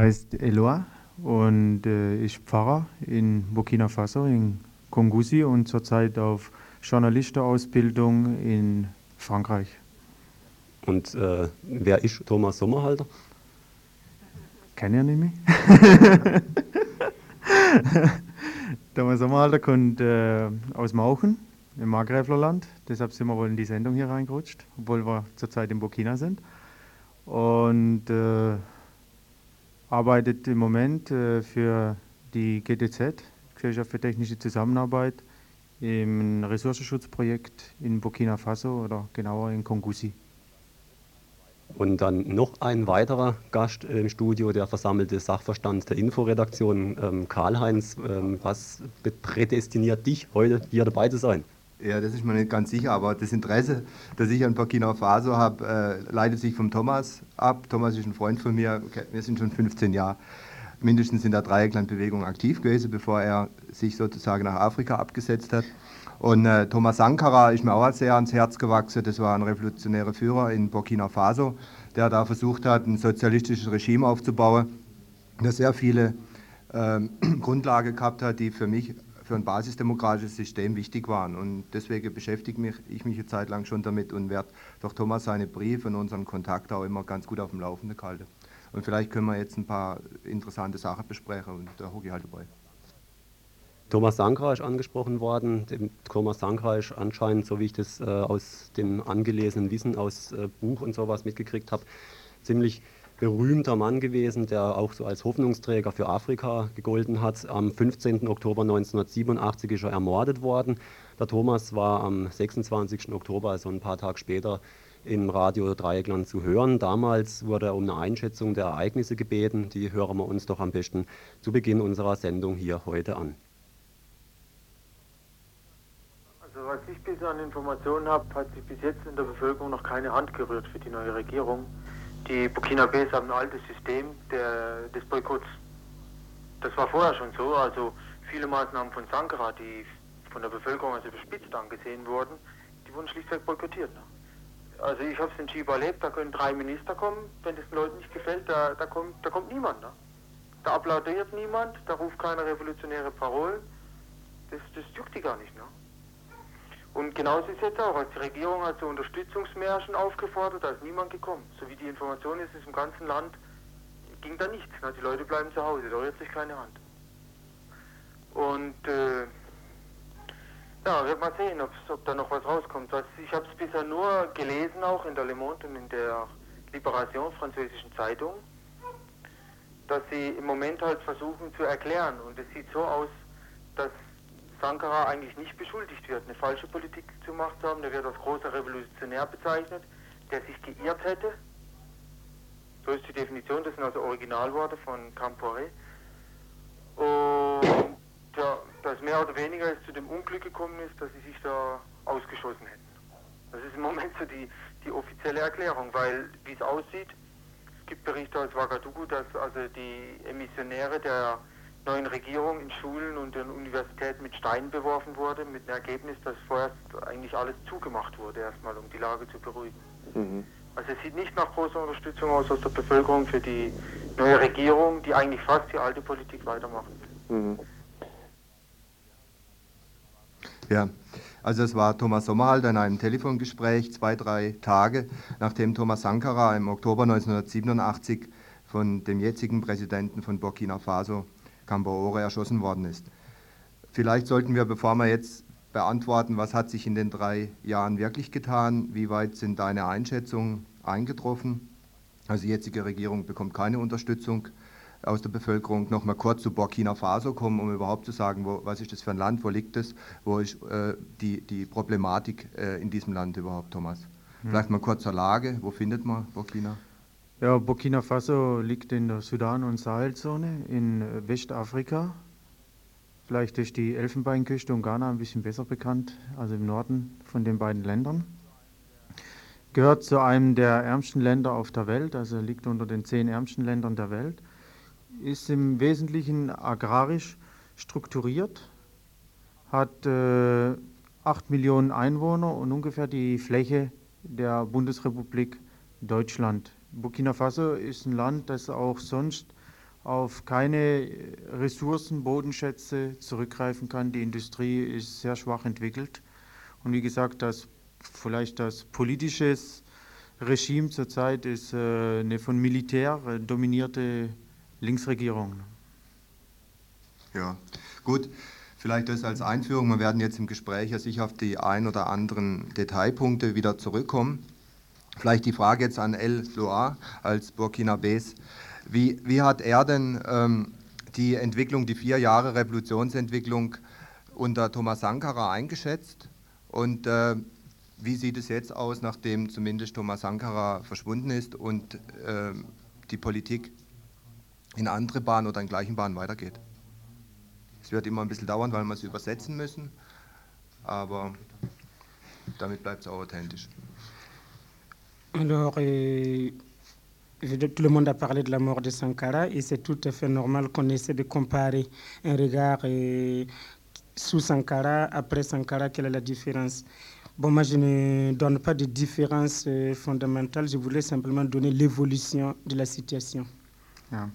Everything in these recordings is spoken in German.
heißt Eloa und äh, ist Pfarrer in Burkina Faso, in Kongusi und zurzeit auf Journalistenausbildung in Frankreich. Und äh, wer ist Thomas Sommerhalter? Kenne ich nicht mehr. Thomas Sommerhalter kommt äh, aus Mauchen im Markgräflerland. Deshalb sind wir wohl in die Sendung hier reingerutscht, obwohl wir zurzeit in Burkina sind. Und äh, arbeitet im Moment äh, für die GTZ, Gesellschaft für technische Zusammenarbeit, im Ressourcenschutzprojekt in Burkina Faso oder genauer in Kongusi. Und dann noch ein weiterer Gast im Studio, der versammelte Sachverstand der Inforedaktion, ähm, Karl-Heinz. Ähm, was prädestiniert dich, heute hier dabei zu sein? Ja, das ist mir nicht ganz sicher, aber das Interesse, das ich an Burkina Faso habe, äh, leitet sich vom Thomas ab. Thomas ist ein Freund von mir, wir sind schon 15 Jahre mindestens in der Dreiecklandbewegung aktiv gewesen, bevor er sich sozusagen nach Afrika abgesetzt hat. Und äh, Thomas Sankara ist mir auch sehr ans Herz gewachsen. Das war ein revolutionärer Führer in Burkina Faso, der da versucht hat, ein sozialistisches Regime aufzubauen, das sehr viele äh, Grundlagen gehabt hat, die für mich für ein basisdemokratisches System wichtig waren. Und deswegen beschäftige mich, ich mich eine Zeit lang schon damit und werde durch Thomas seine Briefe und unseren Kontakt auch immer ganz gut auf dem Laufenden gehalten. Und vielleicht können wir jetzt ein paar interessante Sachen besprechen und da hocke ich halt dabei. Thomas Sankra ist angesprochen worden. Thomas Sankra ist anscheinend, so wie ich das äh, aus dem angelesenen Wissen aus äh, Buch und sowas mitgekriegt habe, ziemlich berühmter Mann gewesen, der auch so als Hoffnungsträger für Afrika gegolten hat. Am 15. Oktober 1987 ist er ermordet worden. Der Thomas war am 26. Oktober, also ein paar Tage später, im Radio Dreieckland zu hören. Damals wurde er um eine Einschätzung der Ereignisse gebeten. Die hören wir uns doch am besten zu Beginn unserer Sendung hier heute an. Also was ich bisher an Informationen habe, hat sich bis jetzt in der Bevölkerung noch keine Hand gerührt für die neue Regierung. Die Burkinabes haben ein altes System der, des Boykotts. Das war vorher schon so. Also viele Maßnahmen von Sankara, die von der Bevölkerung als überspitzt angesehen wurden, die wurden schlichtweg boykottiert. Ne? Also ich habe es in Chiba erlebt, da können drei Minister kommen, wenn es den Leuten nicht gefällt, da, da, kommt, da kommt niemand. Ne? Da applaudiert niemand, da ruft keine revolutionäre Parolen. Das, das juckt die gar nicht. Ne? Und genauso ist es jetzt auch, als die Regierung hat zu Unterstützungsmärschen aufgefordert, da ist niemand gekommen. So wie die Information ist, ist im ganzen Land ging da nichts. Ne? Die Leute bleiben zu Hause, da rührt sich keine Hand. Und äh, ja, wird mal sehen, ob da noch was rauskommt. Ich habe es bisher nur gelesen, auch in der Le Monde und in der Liberation französischen Zeitung, dass sie im Moment halt versuchen zu erklären. Und es sieht so aus, dass Sankara eigentlich nicht beschuldigt wird, eine falsche Politik gemacht zu haben. Der wird als großer Revolutionär bezeichnet, der sich geirrt hätte. So ist die Definition, das sind also Originalworte von Campore. Und ja, dass mehr oder weniger es zu dem Unglück gekommen ist, dass sie sich da ausgeschossen hätten. Das ist im Moment so die, die offizielle Erklärung, weil wie es aussieht, es gibt Berichte aus Ouagadougou, dass also die Emissionäre der neuen Regierung in Schulen und in Universitäten mit Steinen beworfen wurde, mit dem Ergebnis, dass vorerst eigentlich alles zugemacht wurde, erstmal, um die Lage zu beruhigen. Mhm. Also es sieht nicht nach großer Unterstützung aus aus der Bevölkerung für die neue Regierung, die eigentlich fast die alte Politik weitermachen will. Mhm. Ja, also es war Thomas Sommerhalter in einem Telefongespräch zwei, drei Tage, nachdem Thomas Sankara im Oktober 1987 von dem jetzigen Präsidenten von Burkina Faso, Cambaore, erschossen worden ist. Vielleicht sollten wir, bevor wir jetzt beantworten, was hat sich in den drei Jahren wirklich getan, wie weit sind deine Einschätzungen eingetroffen? Also die jetzige Regierung bekommt keine Unterstützung aus der Bevölkerung noch mal kurz zu Burkina Faso kommen, um überhaupt zu sagen, wo, was ist das für ein Land, wo liegt es, wo ist äh, die, die Problematik äh, in diesem Land überhaupt, Thomas? Hm. Vielleicht mal kurz zur Lage, wo findet man Burkina? Ja, Burkina Faso liegt in der Sudan- und Sahelzone in Westafrika. Vielleicht ist die Elfenbeinküste und Ghana ein bisschen besser bekannt, also im Norden von den beiden Ländern. Gehört zu einem der ärmsten Länder auf der Welt, also liegt unter den zehn ärmsten Ländern der Welt ist im Wesentlichen agrarisch strukturiert, hat äh, 8 Millionen Einwohner und ungefähr die Fläche der Bundesrepublik Deutschland. Burkina Faso ist ein Land, das auch sonst auf keine Ressourcen, Bodenschätze zurückgreifen kann. Die Industrie ist sehr schwach entwickelt. Und wie gesagt, das vielleicht das politische Regime zurzeit ist äh, eine von Militär äh, dominierte Linksregierung. Ja, gut. Vielleicht das als Einführung. Wir werden jetzt im Gespräch ja sicher auf die ein oder anderen Detailpunkte wieder zurückkommen. Vielleicht die Frage jetzt an El Loa als Burkinabes. Wie, wie hat er denn ähm, die Entwicklung, die vier Jahre Revolutionsentwicklung unter Thomas Sankara eingeschätzt? Und äh, wie sieht es jetzt aus, nachdem zumindest Thomas Sankara verschwunden ist und äh, die Politik in andere Bahnen oder in gleichen Bahnen weitergeht? Es wird immer ein bisschen dauern, weil wir es übersetzen müssen, aber damit bleibt es auch authentisch. Alors, tout le monde a parlé de la mort de Sankara et c'est tout à fait normal qu'on essaie de comparer un regard sous Sankara, après Sankara, quelle est la différence? Bon, moi, je ne donne pas de différence euh, fondamentale, je voulais simplement donner l'évolution de la situation. Ja.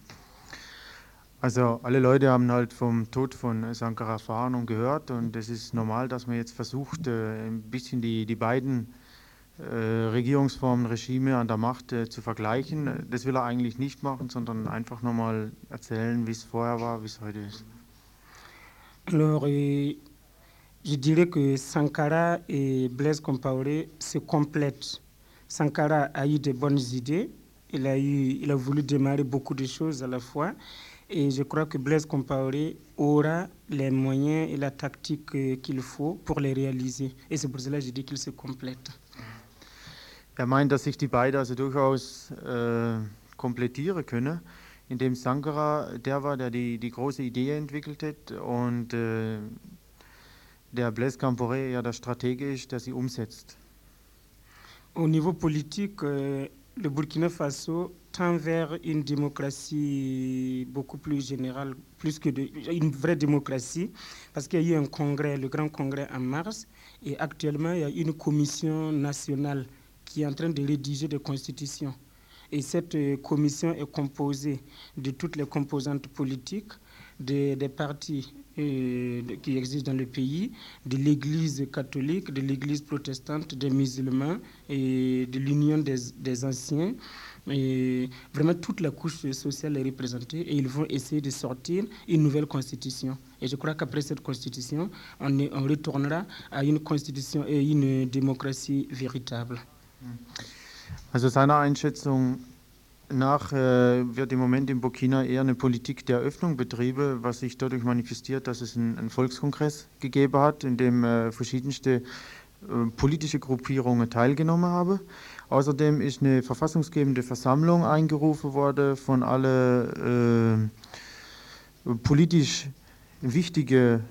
Also alle Leute haben halt vom Tod von Sankara und gehört und es ist normal, dass man jetzt versucht, äh, ein bisschen die, die beiden Regierungsformen, Regime an der Macht äh, zu vergleichen. Das will er eigentlich nicht machen, sondern einfach nochmal erzählen, wie es vorher war, wie es heute ist. Alors, je dirais que Sankara et Blaise Compaoré se complètent. Sankara a eu de bonnes idées, il a, eu, il a voulu démarrer beaucoup de choses à la fois. Et je crois que Blaise Compaoré aura les moyens et la tactique euh, qu'il faut pour les réaliser. Et c'est pour cela que je dis qu'ils se complètent. Er meint, dass sich die beiden also durchaus äh, komplettieren können, indem Sankara der war, der die, die große Idee entwickelt hat und äh, der Blaise Compaoré ja der Stratege ist, der sie umsetzt. Au niveau politique, euh, le Burkina Faso tend vers une démocratie beaucoup plus générale, plus que de, une vraie démocratie, parce qu'il y a eu un congrès, le grand congrès en mars, et actuellement il y a une commission nationale qui est en train de rédiger des constitutions. Et cette euh, commission est composée de toutes les composantes politiques, des, partis euh, qui existent dans le pays, de l'Église catholique, de l'Église protestante, des musulmans et de l'Union des, anciens. Vraiment, toute la couche sociale est représentée et ils vont essayer de sortir une nouvelle constitution. Et je crois qu'après cette constitution, on retournera à une constitution et une démocratie véritable. Also seiner Einschätzung nach äh, wird im Moment in Burkina eher eine Politik der Öffnung betrieben, was sich dadurch manifestiert, dass es einen, einen Volkskongress gegeben hat, in dem äh, verschiedenste äh, politische Gruppierungen teilgenommen haben. Außerdem ist eine verfassungsgebende Versammlung eingerufen worden von alle äh, politisch wichtige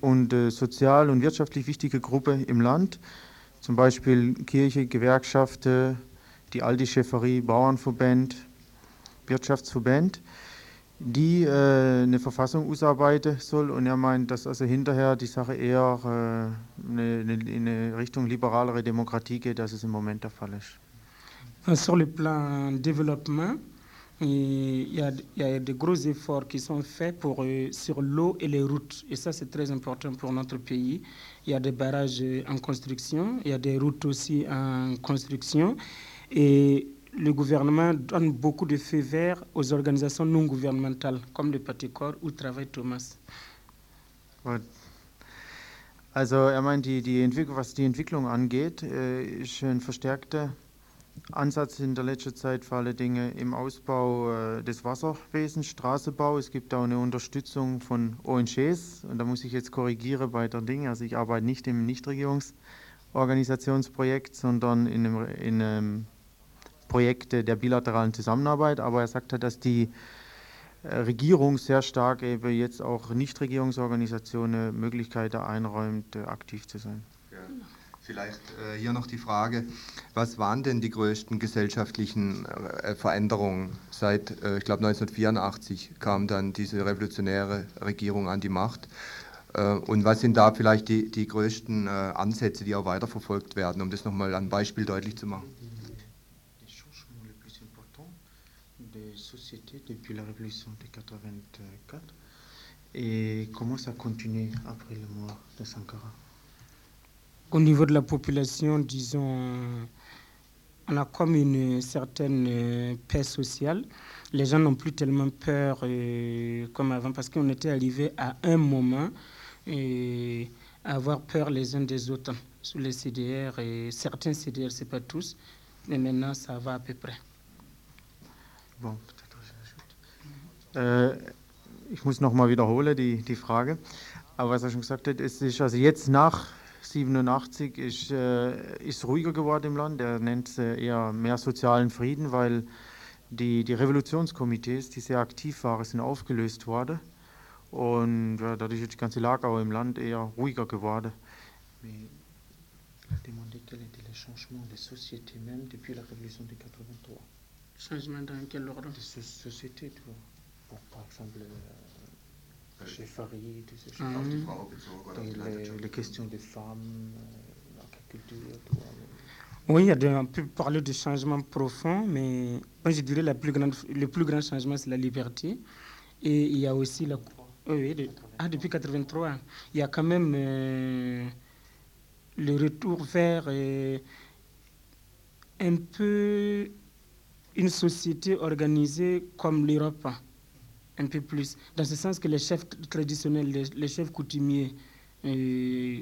und äh, sozial und wirtschaftlich wichtige Gruppe im Land zum Beispiel Kirche, Gewerkschaften, die alte Schäferie, Bauernverband, Wirtschaftsverband, die äh, eine Verfassung ausarbeiten soll. Und er meint, dass also hinterher die Sache eher äh, eine, eine, in eine Richtung liberalere Demokratie geht, als es im Moment der Fall ist. Sur le plan développement, il y, a, il de gros efforts qui sont faits pour, euh, sur l'eau et les routes. Et ça, c'est très important pour notre pays. Il y a des barrages en construction, il y a des routes aussi en construction. Et le gouvernement donne beaucoup de feux verts aux organisations non gouvernementales, comme le Paticor où travaille Thomas. Gut. Also er meint, die, die Entwicklung, was die Entwicklung angeht, äh, ist ein verstärkter Ansatz in der letzten Zeit vor allen Dingen im Ausbau äh, des Wasserwesens, Straßenbau. Es gibt auch eine Unterstützung von ONGs und da muss ich jetzt korrigieren bei der Dinge. Also ich arbeite nicht im Nichtregierungsorganisationsprojekt, sondern in einem, in einem Projekt der bilateralen Zusammenarbeit. Aber er sagt halt, dass die äh, Regierung sehr stark eben jetzt auch Nichtregierungsorganisationen Möglichkeiten einräumt, äh, aktiv zu sein. Ja. Vielleicht äh, hier noch die Frage, was waren denn die größten gesellschaftlichen äh, Veränderungen seit, äh, ich glaube 1984 kam dann diese revolutionäre Regierung an die Macht. Äh, und was sind da vielleicht die, die größten äh, Ansätze, die auch weiterverfolgt werden, um das nochmal an Beispiel deutlich zu machen? Depuis la révolution de 84 et comment ça continue après le mort de Sankara Au niveau de la population, disons, on a comme une certaine euh, paix sociale. Les gens n'ont plus tellement peur euh, comme avant parce qu'on était arrivé à un moment euh, à avoir peur les uns des autres sous les CDR et certains CDR, c'est pas tous, mais maintenant ça va à peu près. Bon, peut-être je ajoute. Äh, ich muss nochmal wiederholen die, die Frage. Aber was er schon gesagt hat, ist also jetzt nach 87 ist äh, ist ruhiger geworden im Land. Er nennt es äh, eher mehr sozialen Frieden, weil die, die Revolutionskomitees, die sehr aktiv waren, sind aufgelöst worden. Und ja, dadurch ist die ganze Lage auch im Land eher ruhiger geworden. Demandé quel était le changement de société même depuis la révolution de 83. Changement dans quel ordre De so- société, tu vois. Bon, par exemple, euh, chez Farid, tout ça. Die les, questions des femmes, euh, l'agriculture, vois. Oui, il y a de, on peut parler de changement profond, mais moi je dirais la plus grande, le plus grand changement, c'est la liberté. Et il y a aussi la... Oui, oui, de- ah, depuis 83, il y a quand même euh, le retour vers euh, un peu une société organisée comme l'Europe, un peu plus. Dans ce sens que les chefs traditionnels, les, les chefs coutumiers, euh,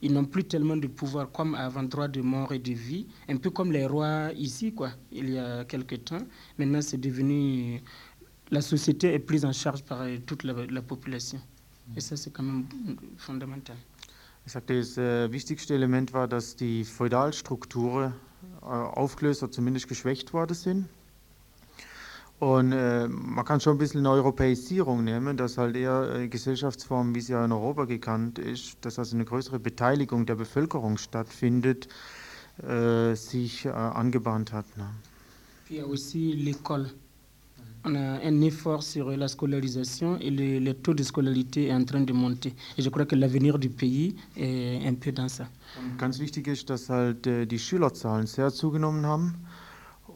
ils n'ont plus tellement de pouvoir comme avant, droit de mort et de vie, un peu comme les rois ici, quoi, il y a quelque temps. Maintenant, c'est devenu. La société est prise en charge par euh, toute la, la population. Et ça, c'est quand même fondamental. Er sagte, das wichtigste Element war, dass die Feudalstrukturen äh, aufgelöst oder zumindest geschwächt worden sind. Und äh, man kann schon ein bisschen eine Europäisierung nehmen, dass halt eher äh, Gesellschaftsform, wie sie ja in Europa gekannt ist, dass also eine größere Beteiligung der Bevölkerung stattfindet, äh, sich äh, angebahnt hat. Ne? Puis il y a aussi l'école. On a un effort sur la scolarisation et le, le taux de scolarité est en train de monter. Et je crois que l'avenir du pays est un peu dans ça. Und ganz wichtig ist, dass halt äh, die Schülerzahlen sehr zugenommen haben.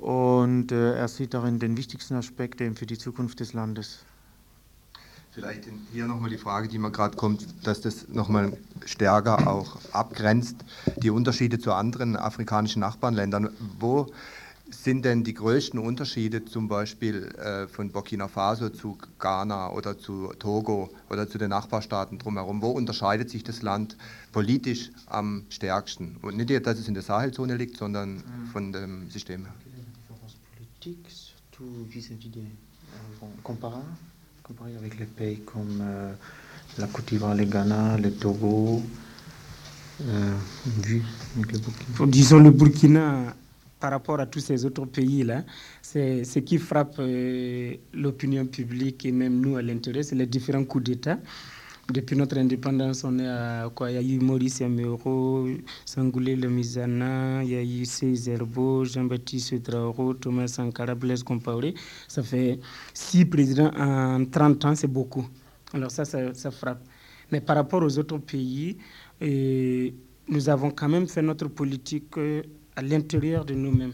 Und äh, er sieht darin den wichtigsten Aspekt eben für die Zukunft des Landes. Vielleicht hier nochmal die Frage, die mir gerade kommt, dass das nochmal stärker auch abgrenzt, die Unterschiede zu anderen afrikanischen Nachbarländern. Wo sind denn die größten Unterschiede zum Beispiel äh, von Burkina Faso zu Ghana oder zu Togo oder zu den Nachbarstaaten drumherum? Wo unterscheidet sich das Land politisch am stärksten? Und nicht, dass es in der Sahelzone liegt, sondern von dem System her. Politique, surtout vis-à-vis des. euh, avec les pays comme euh, la Côte d'Ivoire, le Ghana, le Togo, euh, vu avec le Burkina. Disons le Burkina, par rapport à tous ces autres pays-là, c'est ce qui frappe l'opinion publique et même nous à l'intérieur, c'est les différents coups d'État. Depuis notre indépendance, on est à quoi? Il y a eu Maurice Amero, Sangoulé Le Mizana, il y a eu Herbo, Jean-Baptiste Traoré, Thomas Sankara, Blaise Compaoré. Ça fait six présidents en 30 ans, c'est beaucoup. Alors ça, ça, frappe. Mais par rapport aux autres pays, nous avons quand même fait notre politique euh, à l'intérieur de nous-mêmes.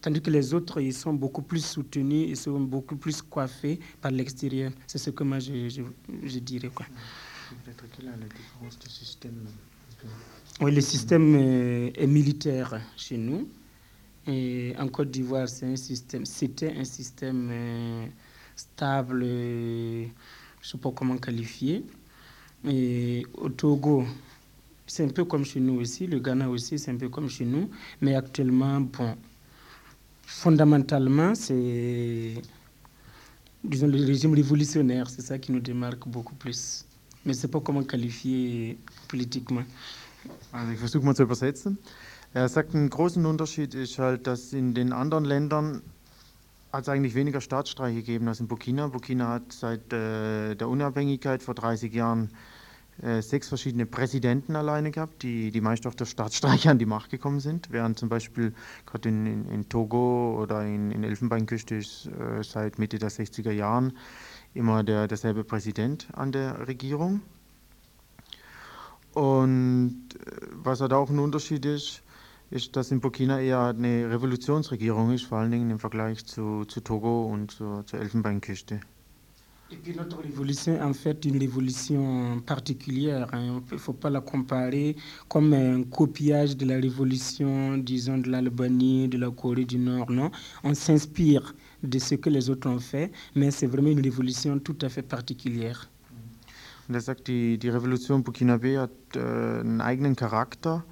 Tandis que les autres, ils sont beaucoup plus soutenus, ils sont beaucoup plus coiffés par l'extérieur. C'est ce que moi, je, je, je dirais. Quoi. Peut-être quelle est la différence du système Oui, le système euh, est militaire chez nous. Et en Côte d'Ivoire, c'est un système, c'était un système euh, stable, euh, je ne sais pas comment qualifier. Et au Togo, c'est un peu comme chez nous aussi. Le Ghana aussi, c'est un peu comme chez nous. Mais actuellement, bon, fondamentalement, c'est, disons, le régime révolutionnaire. C'est ça qui nous démarque beaucoup plus. Mais ne sais pas comment qualifier politiquement. Also ich versuche mal zu übersetzen. Er sagt, einen großen Unterschied ist halt, dass in den anderen Ländern hat es eigentlich weniger Staatsstreiche gegeben als in Burkina. Burkina hat seit äh, der Unabhängigkeit vor 30 Jahren äh, sechs verschiedene Präsidenten alleine gehabt, die, die meist auf der Staatsstreiche an die Macht gekommen sind, während zum Beispiel gerade in, in, in Togo oder in, in Elfenbeinküste ist äh, seit Mitte der 60er Jahren immer der, derselbe Präsident an der Regierung. Und äh, was halt auch ein Unterschied ist, ist, dass in Burkina eher eine Revolutionsregierung ist, vor allen Dingen im Vergleich zu, zu Togo und zur, zur Elfenbeinküste. Et puis notre révolution en fait une révolution particulière. hein. Il ne faut pas la comparer comme un copiage de la révolution, disons, de l'Albanie, de la Corée du Nord. Non, on s'inspire de ce que les autres ont fait, mais c'est vraiment une révolution tout à fait particulière. Er sagt, die, die Revolution Burkinabe hat äh, einen eigenen Charakter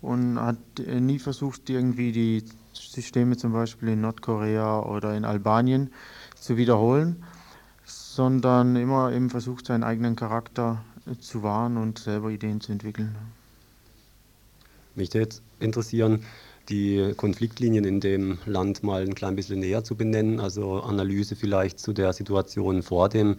und hat äh, nie versucht, irgendwie die Systeme zum Beispiel in Nordkorea oder in Albanien zu wiederholen, sondern immer eben versucht, seinen eigenen Charakter äh, zu wahren und selber Ideen zu entwickeln. Mich würde jetzt interessieren, die Konfliktlinien in dem Land mal ein klein bisschen näher zu benennen, also Analyse vielleicht zu der Situation vor dem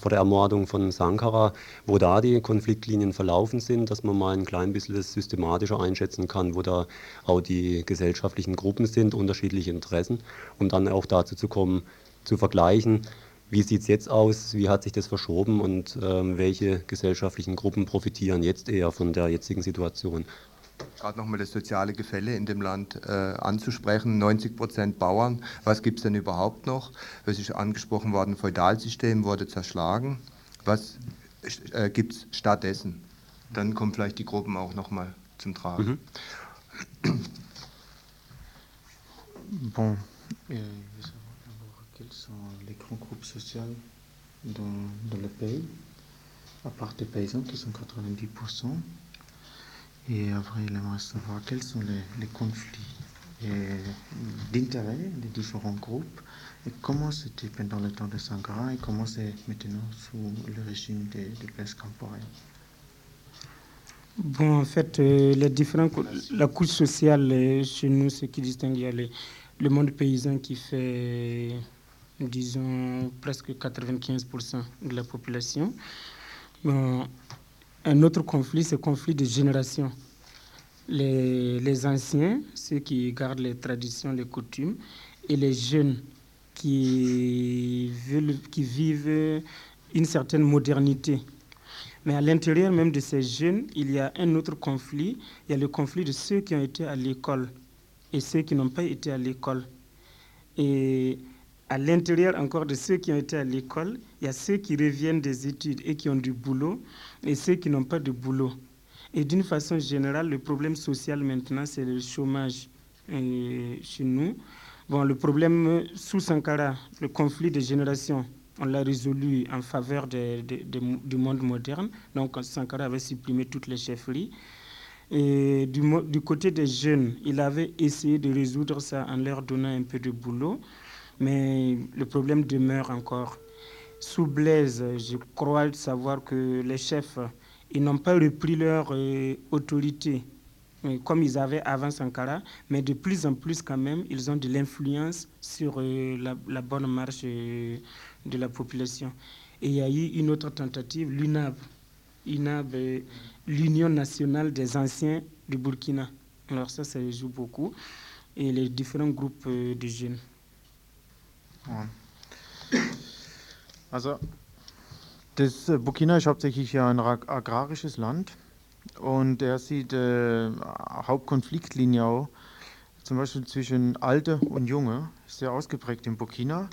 vor der Ermordung von Sankara, wo da die Konfliktlinien verlaufen sind, dass man mal ein klein bisschen das systematischer einschätzen kann, wo da auch die gesellschaftlichen Gruppen sind, unterschiedliche Interessen, um dann auch dazu zu kommen, zu vergleichen, wie sieht es jetzt aus, wie hat sich das verschoben und ähm, welche gesellschaftlichen Gruppen profitieren jetzt eher von der jetzigen Situation. Gerade nochmal das soziale Gefälle in dem Land äh, anzusprechen. 90 Prozent Bauern, was gibt es denn überhaupt noch? Es ist angesprochen worden, Feudalsystem wurde zerschlagen. Was äh, gibt es stattdessen? Dann kommen vielleicht die Gruppen auch nochmal zum Tragen. Mhm. Bon, les grands groupes sociaux dans, dans le pays, à part des paysans qui sont 90%. Et après, il aimerait savoir quels sont les, les conflits euh, d'intérêt des différents groupes et comment c'était pendant le temps de Sankara et comment c'est maintenant sous le régime de, de Blaise Compaoré. Bon, en fait, euh, les différents, la couche sociale euh, chez nous, ce qui distingue, il y a le monde paysan qui fait, disons, presque 95% de la population. Un autre conflit, c'est le conflit de génération. Les, les anciens, ceux qui gardent les traditions, les coutumes, et les jeunes qui, veulent, qui vivent une certaine modernité. Mais à l'intérieur même de ces jeunes, il y a un autre conflit. Il y a le conflit de ceux qui ont été à l'école et ceux qui n'ont pas été à l'école. Et à l'intérieur encore de ceux qui ont été à l'école, il y a ceux qui reviennent des études et qui ont du boulot et ceux qui n'ont pas de boulot. Et d'une façon générale, le problème social maintenant, c'est le chômage euh, chez nous. Bon, le problème sous Sankara, le conflit de génération, on l'a résolu en faveur du monde moderne. Donc Sankara avait supprimé toutes les chefferies. Et du côté des jeunes, il avait essayé de résoudre ça en leur donnant un peu de boulot, mais le problème demeure encore. Sous Blaise, je crois savoir que les chefs, ils n'ont pas repris leur euh, autorité comme ils avaient avant Sankara, mais de plus en plus quand même, ils ont de l'influence sur euh, la, bonne marche euh, de la population. Et il y a eu une autre tentative, l'UNAB, UNAB, euh, l'Union nationale des anciens du Burkina. Alors ça, ça joue beaucoup. Et les différents groupes de jeunes. Also, das äh, Burkina ist hauptsächlich ja ein ag- agrarisches Land und er sieht äh, Hauptkonfliktlinie auch, zum Beispiel zwischen Alte und Junge, sehr ausgeprägt in Burkina.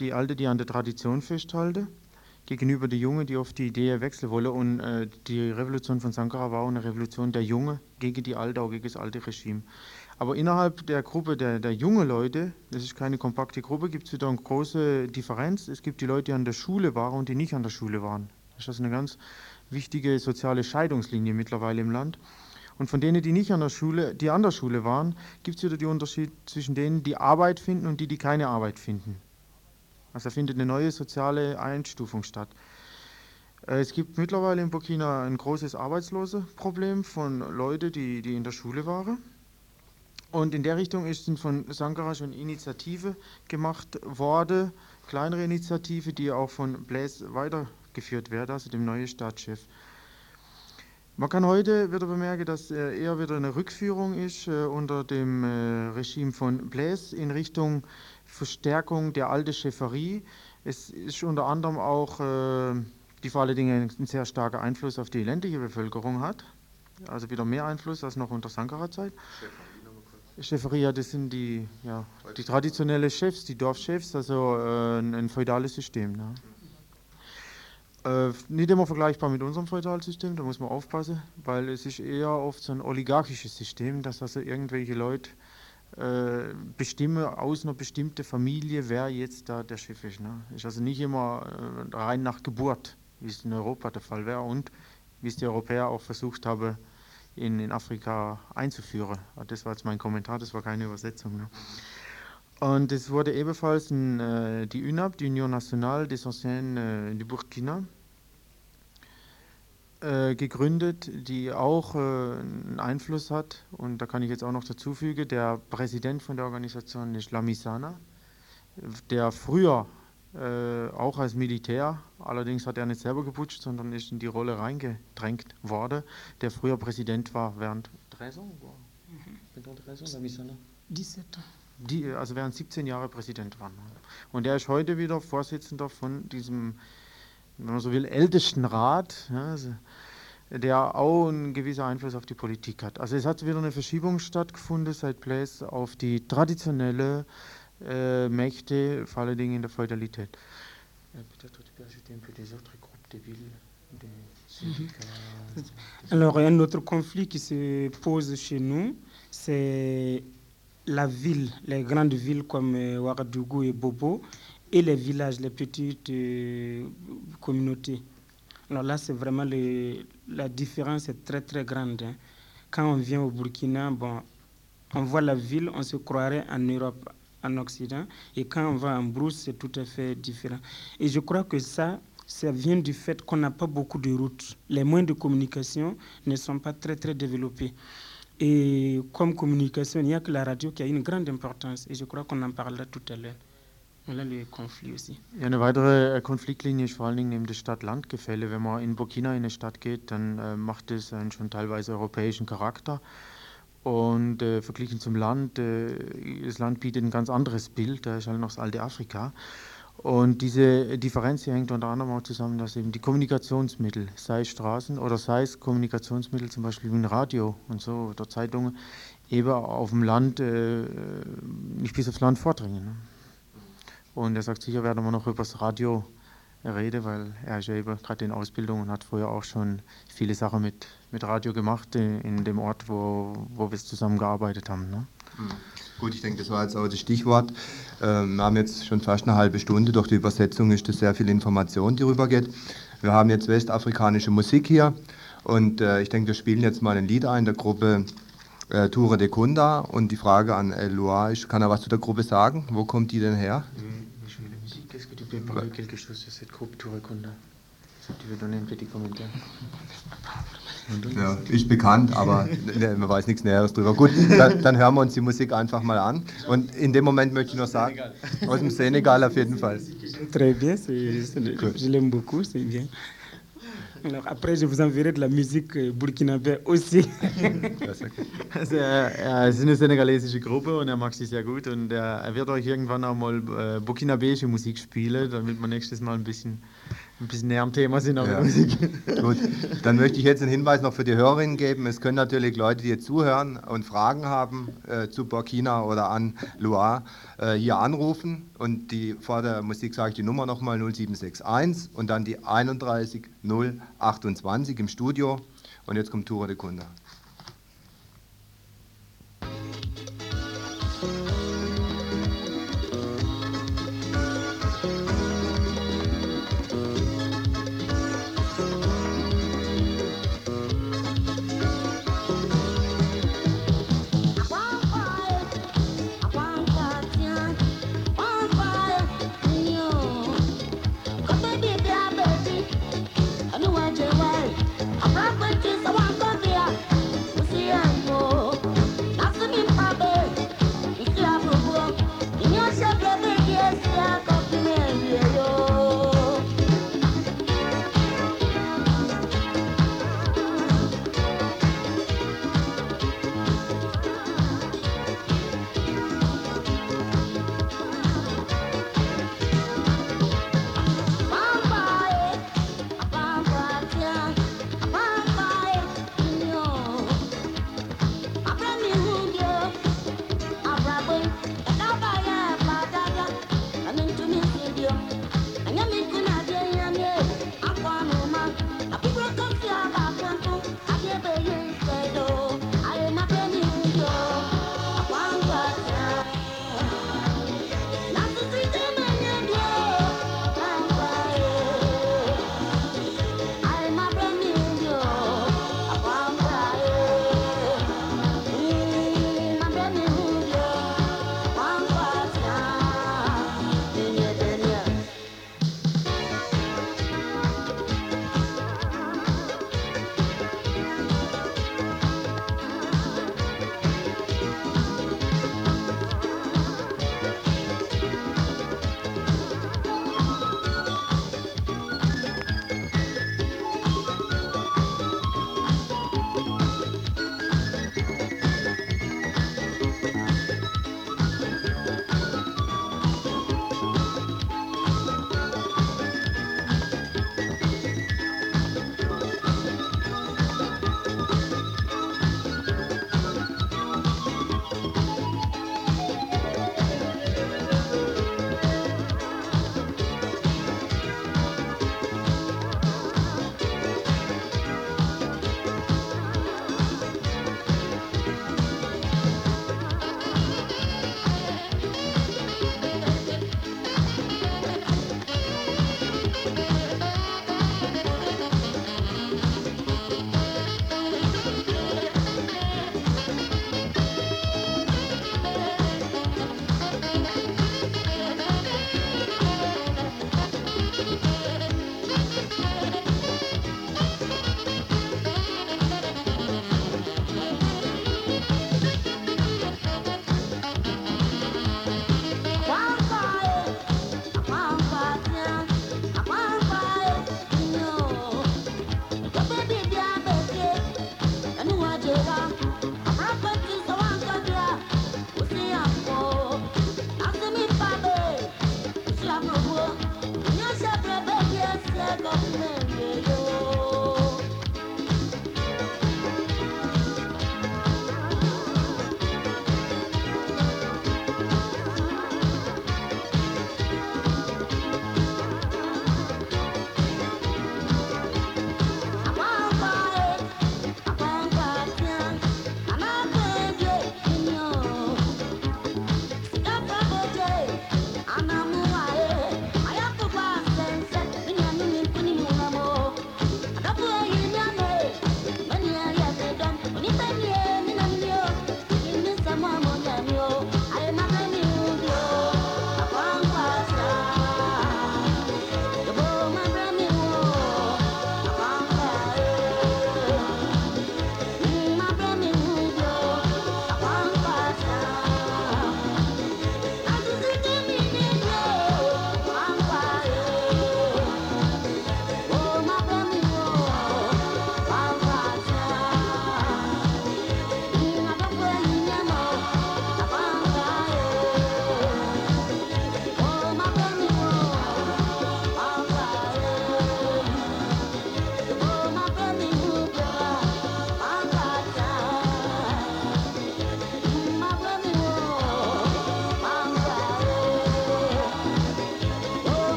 Die Alte, die an der Tradition festhalten, gegenüber die Junge, die oft die Idee wechseln wollen. Und äh, die Revolution von Sankara war auch eine Revolution der Junge gegen die Alte, gegen das alte Regime. Aber innerhalb der Gruppe der, der jungen Leute, das ist keine kompakte Gruppe, gibt es wieder eine große Differenz. Es gibt die Leute, die an der Schule waren und die nicht an der Schule waren. Das ist also eine ganz wichtige soziale Scheidungslinie mittlerweile im Land. Und von denen, die nicht an der Schule, die an der Schule waren, gibt es wieder den Unterschied zwischen denen, die Arbeit finden und die, die keine Arbeit finden. Also da findet eine neue soziale Einstufung statt. Äh, Es gibt mittlerweile in Burkina ein großes Arbeitslosenproblem von Leuten, die, die in der Schule waren. Und in der Richtung ist von Sankara schon Initiative gemacht worden, kleinere Initiative, die auch von Blaise weitergeführt werden, also dem neuen Staatschef. Man kann heute wieder bemerken, dass äh, eher wieder eine Rückführung ist äh, unter dem Regime von Blaise in Richtung Verstärkung der alten Chefferie. Es ist unter anderem auch, äh, die vor allen Dingen einen sehr starken Einfluss auf die ländliche Bevölkerung hat. Also wieder mehr Einfluss als noch unter Sankara-Zeit. Cheferia, das sind die, ja, die traditionellen Chefs, die Dorfchefs, also äh, ein, ein feudales System. Ne? Äh, nicht immer vergleichbar mit unserem Feudalsystem, da muss man aufpassen, weil es ist eher oft so ein oligarchisches System, dass also irgendwelche Leute äh, bestimmen aus einer bestimmten Familie, wer jetzt da der Chef ist. Ne? Ist also nicht immer äh, rein nach Geburt, wie es in Europa der Fall wäre und wie es die Europäer auch versucht haben, in, in Afrika einzuführen. Das war jetzt mein Kommentar, das war keine Übersetzung. Ne? Und es wurde ebenfalls in, äh, die UNAP, die Union Nationale des Anciens du Burkina, äh, gegründet, die auch äh, einen Einfluss hat. Und da kann ich jetzt auch noch dazu fügen, der Präsident von der Organisation ist Lamisana, der früher äh, auch als Militär, allerdings hat er nicht selber geputscht, sondern ist in die Rolle reingedrängt worden, der früher Präsident war während 13 mhm. 17 die, also während 17 Jahre Präsident war. Und er ist heute wieder Vorsitzender von diesem, wenn man so will, ältesten Rat, ja, also, der auch einen gewissen Einfluss auf die Politik hat. Also es hat wieder eine Verschiebung stattgefunden seit Blaise auf die traditionelle äh, Mächte, vor allen Dingen in der Feudalität. Alors, un autre conflit qui se pose chez nous, c'est la ville, les grandes villes comme euh, Ouagadougou et Bobo, et les villages, les petites euh, communautés. Alors là, c'est vraiment la différence est très très grande. Hein. Quand on vient au Burkina, bon, on voit la ville, on se croirait en Europe, en Occident, et quand on va en brousse, c'est tout à fait différent. Et je crois que ça, ça vient du fait qu'on n'a pas beaucoup de routes. Les moyens de communication ne sont pas très très développés. Et comme communication, il n'y a que la radio qui a une grande importance. Et je crois qu'on en parlera tout à l'heure. Ja, eine weitere äh, Konfliktlinie ist vor allen Dingen neben das Stadt-Land-Gefälle. Wenn man in Burkina in eine Stadt geht, dann äh, macht es einen schon teilweise europäischen Charakter. Und äh, verglichen zum Land, äh, das Land bietet ein ganz anderes Bild, da ist halt noch das alte Afrika. Und diese Differenz hängt unter anderem auch zusammen, dass eben die Kommunikationsmittel, sei es Straßen oder sei es Kommunikationsmittel zum Beispiel wie ein Radio und so oder Zeitungen, eben auf dem Land äh, nicht bis aufs Land vordringen. Ne? Und er sagt, sicher werden wir noch über das Radio reden, weil er ist ja eben gerade in Ausbildung und hat früher auch schon viele Sachen mit, mit Radio gemacht in, in dem Ort, wo, wo wir zusammengearbeitet haben. Ne? Mhm. Gut, ich denke, das war jetzt auch das Stichwort. Ähm, wir haben jetzt schon fast eine halbe Stunde. Durch die Übersetzung ist das sehr viel Information, die rübergeht. Wir haben jetzt westafrikanische Musik hier und äh, ich denke, wir spielen jetzt mal ein Lied ein der Gruppe äh, Tour de Kunda und die Frage an El Loa ist, kann er was zu der Gruppe sagen? Wo kommt die denn her? Qu'est-ce tu peux parler quelque chose sur cette groupe Tour de Kunda? Tu veux donner un petit commentaire? Ja, ist bekannt, aber ne, man weiß nichts Näheres drüber. Gut, dann, dann, hören wir uns die Musik einfach mal an. Und in dem Moment möchte ich noch sagen, aus dem Senegal auf jeden Fall. Très bien, je l'aime beaucoup, c'est bien. Alors après, je vous enverrai de la musique euh, burkinabé aussi. also, er, ist eine senegalesische Gruppe und er mag sie sehr gut und er, wird euch irgendwann auch mal burkinabesische Musik spielen, damit wir nächstes Mal ein bisschen ein bisschen näher am Thema sind, aber ja. Musik. Gut, dann möchte ich jetzt einen Hinweis noch für die Hörerinnen geben. Es können natürlich Leute, die jetzt zuhören und Fragen haben äh, zu Burkina oder an Loire, äh, hier anrufen. Und die, vor der Musik sage ich die Nummer nochmal 0761 und dann die 31028 im Studio. Und jetzt kommt Tura de Kunde.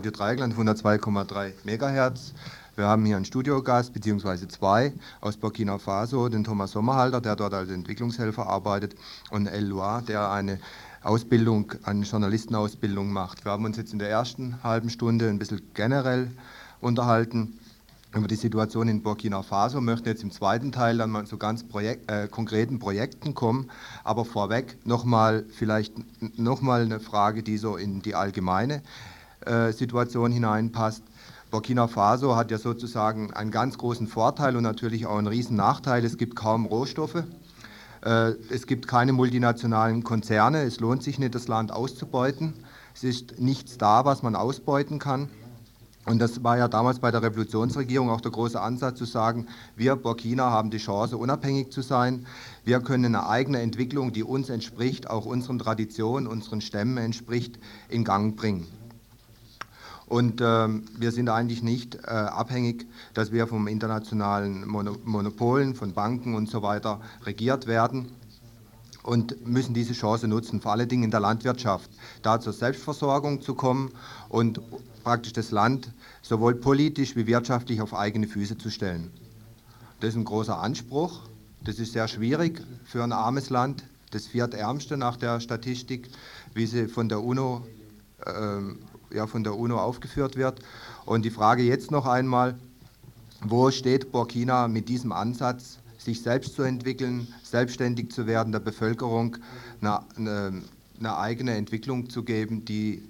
Radio Dreieckland 102,3 Megahertz. Wir haben hier einen Studiogast, beziehungsweise zwei aus Burkina Faso, den Thomas Sommerhalter, der dort als Entwicklungshelfer arbeitet, und El Loir, der eine Ausbildung, eine Journalistenausbildung macht. Wir haben uns jetzt in der ersten halben Stunde ein bisschen generell unterhalten über die Situation in Burkina Faso, möchten jetzt im zweiten Teil dann mal zu ganz Projek äh, konkreten Projekten kommen. Aber vorweg nochmal vielleicht nochmal eine Frage, die so in die allgemeine Situation hineinpasst. Burkina Faso hat ja sozusagen einen ganz großen Vorteil und natürlich auch einen riesen Nachteil. Es gibt kaum Rohstoffe. Äh, es gibt keine multinationalen Konzerne. Es lohnt sich nicht, das Land auszubeuten. Es ist nichts da, was man ausbeuten kann. Und das war ja damals bei der Revolutionsregierung auch der große Ansatz zu sagen, wir Burkina haben die Chance, unabhängig zu sein. Wir können eine eigene Entwicklung, die uns entspricht, auch unseren Traditionen, unseren Stämmen entspricht, in Gang bringen. Und ähm, wir sind eigentlich nicht äh, abhängig, dass wir vom internationalen Mono Monopolen, von Banken und so weiter regiert werden und müssen diese Chance nutzen, vor allen Dingen in der Landwirtschaft, da zur Selbstversorgung zu kommen und praktisch das Land sowohl politisch wie wirtschaftlich auf eigene Füße zu stellen. Das ist ein großer Anspruch. Das ist sehr schwierig für ein armes Land, das viertärmste nach der Statistik, wie sie von der UNO, äh, ja, von der UNO aufgeführt wird. Und die Frage jetzt noch einmal, wo steht Burkina mit diesem Ansatz, sich selbst zu entwickeln, selbstständig zu werden, der Bevölkerung eine, eine, eine eigene Entwicklung zu geben, die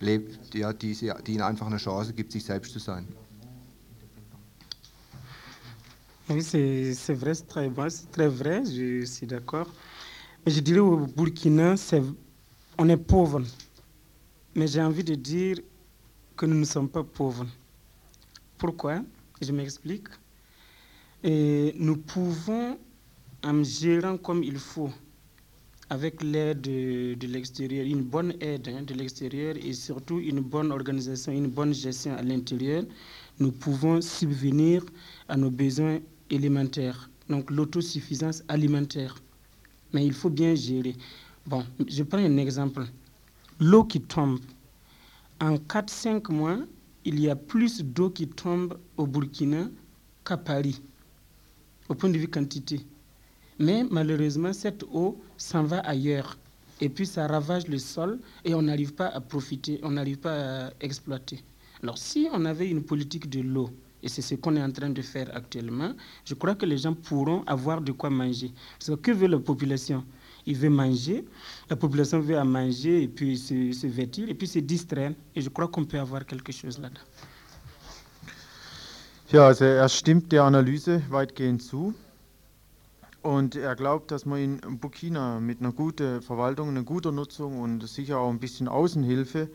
lebt, ja, die, die ihnen einfach eine Chance gibt, sich selbst zu sein. Oui, c'est vrai, c'est très, très vrai, je suis d'accord. Mais je dirais au Burkina, est, on est pauvre. Mais j'ai envie de dire que nous ne sommes pas pauvres. Pourquoi? Je m'explique. Nous pouvons, en gérant comme il faut, avec l'aide de, de l'extérieur, une bonne aide hein, de l'extérieur et surtout une bonne organisation, une bonne gestion à l'intérieur, nous pouvons subvenir à nos besoins élémentaires, donc l'autosuffisance alimentaire. Mais il faut bien gérer. Bon, je prends un exemple. L'eau qui tombe. En 4-5 mois, il y a plus d'eau qui tombe au Burkina qu'à Paris, au point de vue quantité. Mais malheureusement, cette eau s'en va ailleurs. Et puis ça ravage le sol et on n'arrive pas à profiter, on n'arrive pas à exploiter. Alors si on avait une politique de l'eau, et c'est ce qu'on est en train de faire actuellement, je crois que les gens pourront avoir de quoi manger. Parce que que veut la population? Il veut manger, la population veut à manger et puis se, se vêtir et puis se distraire. Et je crois qu'on peut avoir quelque chose là-dedans. Ja, also er stimmt der Analyse weitgehend zu. Und er glaubt, dass man in Burkina mit einer guten Verwaltung, einer guten Nutzung und sicher auch ein bisschen Außenhilfe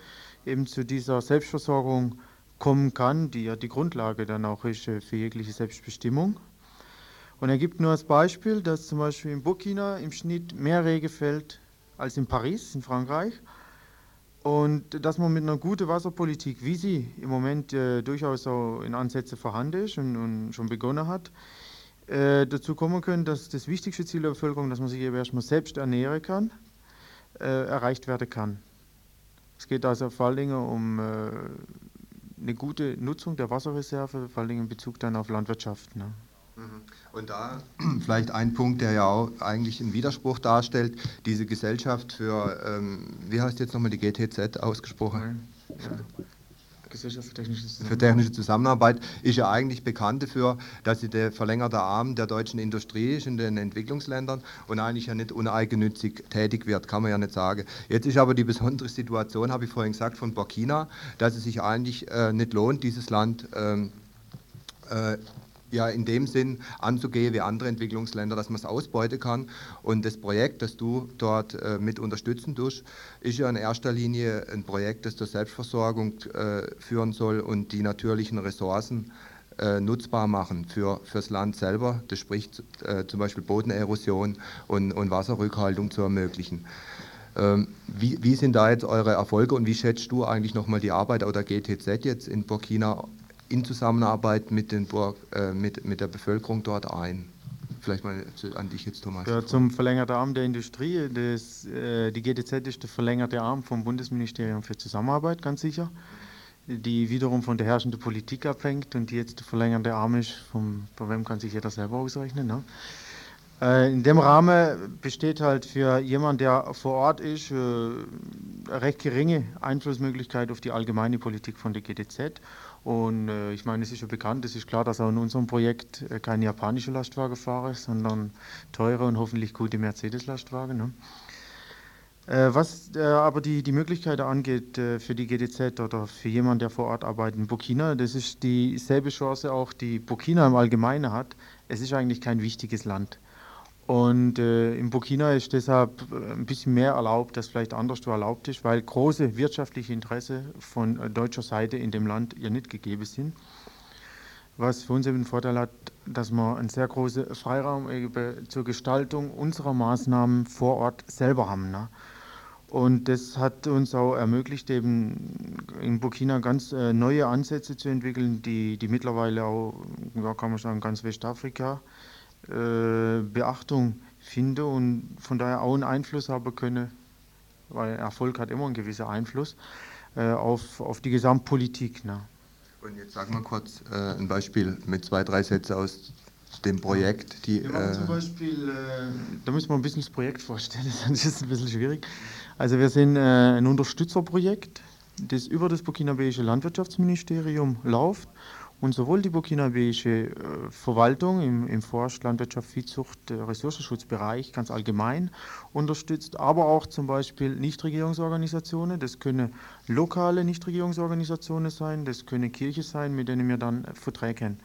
eben zu dieser Selbstversorgung kommen kann, die ja die Grundlage dann auch ist äh, für jegliche Selbstbestimmung. Und er gibt nur als Beispiel, dass zum Beispiel in Burkina im Schnitt mehr Regen fällt als in Paris, in Frankreich. Und dass man mit einer guten Wasserpolitik, wie sie im Moment äh, durchaus auch in Ansätzen vorhanden ist und, und schon begonnen hat, äh, dazu kommen können, dass das wichtigste Ziel der Bevölkerung, dass man sich eben erstmal selbst ernähren kann, äh, erreicht werden kann. Es geht also vor allen Dingen um äh, eine gute Nutzung der Wasserreserve, vor allen Dingen in Bezug dann auf Landwirtschaft. Ne? Mhm. Und da vielleicht ein Punkt, der ja auch eigentlich einen Widerspruch darstellt, diese Gesellschaft für, ähm, wie heißt jetzt nochmal die GTZ ausgesprochen? Ja. Gesellschaft für technische Zusammenarbeit. Für technische Zusammenarbeit ist ja eigentlich bekannt dafür, dass sie der verlängerte Arm der deutschen Industrie ist in den Entwicklungsländern und eigentlich ja nicht uneigennützig tätig wird, kann man ja nicht sagen. Jetzt ist aber die besondere Situation, habe ich vorhin gesagt, von Burkina, dass es sich eigentlich äh, nicht lohnt, dieses Land ähm, äh, ja in dem Sinn anzugehen wie andere Entwicklungsländer, dass man es ausbeuten kann. Und das Projekt, das du dort äh, mit unterstützen tust, ist ja in erster Linie ein Projekt, das zur Selbstversorgung äh, führen soll und die natürlichen Ressourcen äh, nutzbar machen für das Land selber. Das spricht äh, zum Beispiel Bodenerosion und, und Wasserrückhaltung zu ermöglichen. Ähm, wie, wie, sind da jetzt eure Erfolge und wie schätzt du eigentlich nochmal die Arbeit der GTZ jetzt in Burkina in Zusammenarbeit mit, den Burg, äh, mit, mit der Bevölkerung dort ein? Vielleicht mal an dich jetzt, Thomas. Ja, zum verlängerten Arm der Industrie. Das, äh, die GTZ ist der verlängerte Arm vom Bundesministerium für Zusammenarbeit, ganz sicher. die wiederum von der herrschenden Politik abhängt und die jetzt der verlängerte Arm ist, vom, von wem kann sich jeder selber ausrechnen. Ne? Äh, in dem Rahmen besteht halt für jemanden, der vor Ort ist, äh, recht geringe Einflussmöglichkeit auf die allgemeine Politik von der GDZ. Und äh, ich meine, es ist ja bekannt, es ist klar, dass auch in unserem Projekt keine japanische Lastwagen fahren, sondern teure und hoffentlich gute Mercedes-Lastwagen. Ne? Was aber die, die Möglichkeit angeht für die GDZ oder für jemanden, der vor Ort arbeitet in Burkina, das ist dieselbe Chance auch, die Burkina im Allgemeinen hat. Es ist eigentlich kein wichtiges Land. Und äh, in Burkina ist deshalb äh, ein bisschen mehr erlaubt, das vielleicht anderswo erlaubt ist, weil große wirtschaftliche Interessen von äh, deutscher Seite in dem Land ja nicht gegeben sind. Was für uns eben den Vorteil hat, dass wir einen sehr großen Freiraum zur Gestaltung unserer Maßnahmen vor Ort selber haben. Ne? Und das hat uns auch ermöglicht, eben in Burkina ganz äh, neue Ansätze zu entwickeln, die, die mittlerweile auch, ja, kann man sagen, ganz Westafrika äh, Beachtung finde und von daher auch einen Einfluss haben könne, weil Erfolg hat immer einen gewissen Einfluss äh, auf, auf die Gesamtpolitik. Ne? Und jetzt sagen wir kurz äh, ein Beispiel mit zwei, drei Sätzen aus dem Projekt. Die, äh, zum Beispiel, äh, da müssen wir ein bisschen das Projekt vorstellen, sonst ist es ein bisschen schwierig. Also wir sind äh, ein Unterstützerprojekt, das über das burkinabesische Landwirtschaftsministerium läuft und sowohl die burkinabesische äh, Verwaltung im, im Forst, Landwirtschaft, Viehzucht, äh, Ressourcenschutzbereich ganz allgemein unterstützt, aber auch zum Beispiel Nichtregierungsorganisationen. Das können lokale Nichtregierungsorganisationen sein, das können Kirche sein, mit denen wir dann Verträge haben.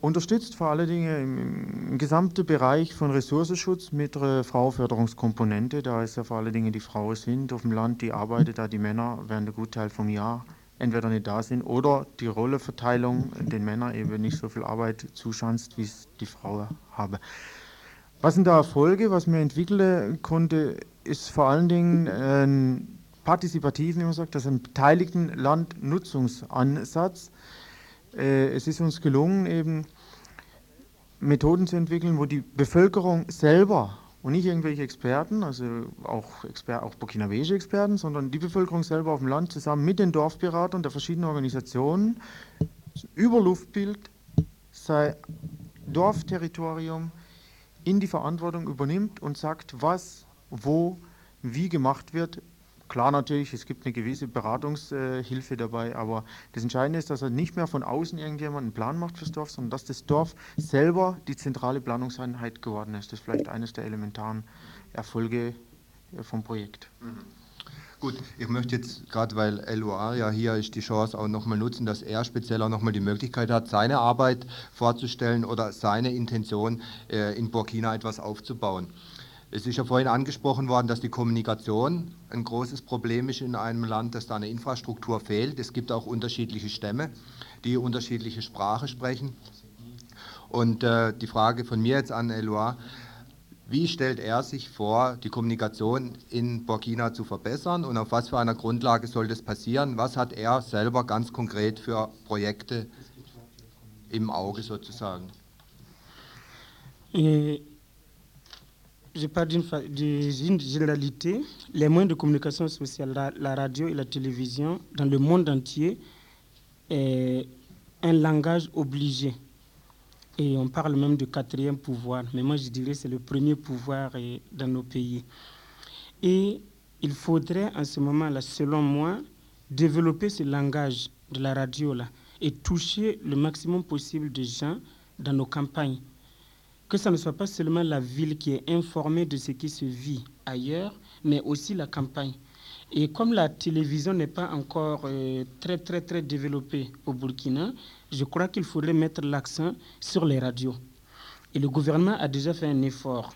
Unterstützt vor allen Dingen im, im, gesamten Bereich von Ressourcenschutz mit einer Frauenförderungskomponente. Da ist ja vor allen Dingen die Frauen sind auf dem Land, die arbeiten da, die Männer während der Gutteil vom Jahr entweder nicht da sind oder die Rolleverteilung den Männern eben nicht so viel Arbeit zuschanzt, wie es die Frauen haben. Was sind da Erfolge? Was man entwickeln konnte, ist vor allen Dingen ein partizipativen, wie man sagt, also einen beteiligten Landnutzungsansatz. Äh, es ist uns gelungen, eben Methoden zu entwickeln, wo die Bevölkerung selber und nicht irgendwelche Experten, also auch, Exper auch burkinabesische Experten, sondern die Bevölkerung selber auf dem Land zusammen mit den Dorfberatern der verschiedenen Organisationen. Über Luftbild sein Dorfterritorium in die Verantwortung übernimmt und sagt, was, wo, wie gemacht wird, Klar natürlich, es gibt eine gewisse Beratungshilfe dabei, aber das Entscheidende ist, dass er nicht mehr von außen irgendjemand einen Plan macht fürs Dorf, sondern dass das Dorf selber die zentrale Planungseinheit geworden ist. Das ist vielleicht eines der elementaren Erfolge äh, vom Projekt. Mhm. Gut, ich möchte jetzt gerade, weil LOA ja hier ist, die Chance auch nochmal nutzen, dass er speziell auch nochmal die Möglichkeit hat, seine Arbeit vorzustellen oder seine Intention äh, in Burkina etwas aufzubauen. Es ist ja vorhin angesprochen worden, dass die Kommunikation ein großes Problem ist in einem Land, dass da eine Infrastruktur fehlt. Es gibt auch unterschiedliche Stämme, die unterschiedliche Sprache sprechen. Und äh, die Frage von mir jetzt an Eloi, wie stellt er sich vor, die Kommunikation in Burkina zu verbessern und auf was für einer Grundlage soll das passieren? Was hat er selber ganz konkret für Projekte im Auge sozusagen? Äh, je parle d'une généralité, les moyens de communication sociale, la, radio et la télévision, dans le monde entier, est un langage obligé. Et on parle même de quatrième pouvoir, mais moi je dirais c'est le premier pouvoir eh, dans nos pays. Et il faudrait en ce moment-là, selon moi, développer ce langage de la radio-là et toucher le maximum possible de gens dans nos campagnes que ce ne soit pas seulement la ville qui est informée de ce qui se vit ailleurs, mais aussi la campagne. Et comme la télévision n'est pas encore euh, très, très, très développée au Burkina, je crois qu'il faudrait mettre l'accent sur les radios. Et le gouvernement a déjà fait un effort.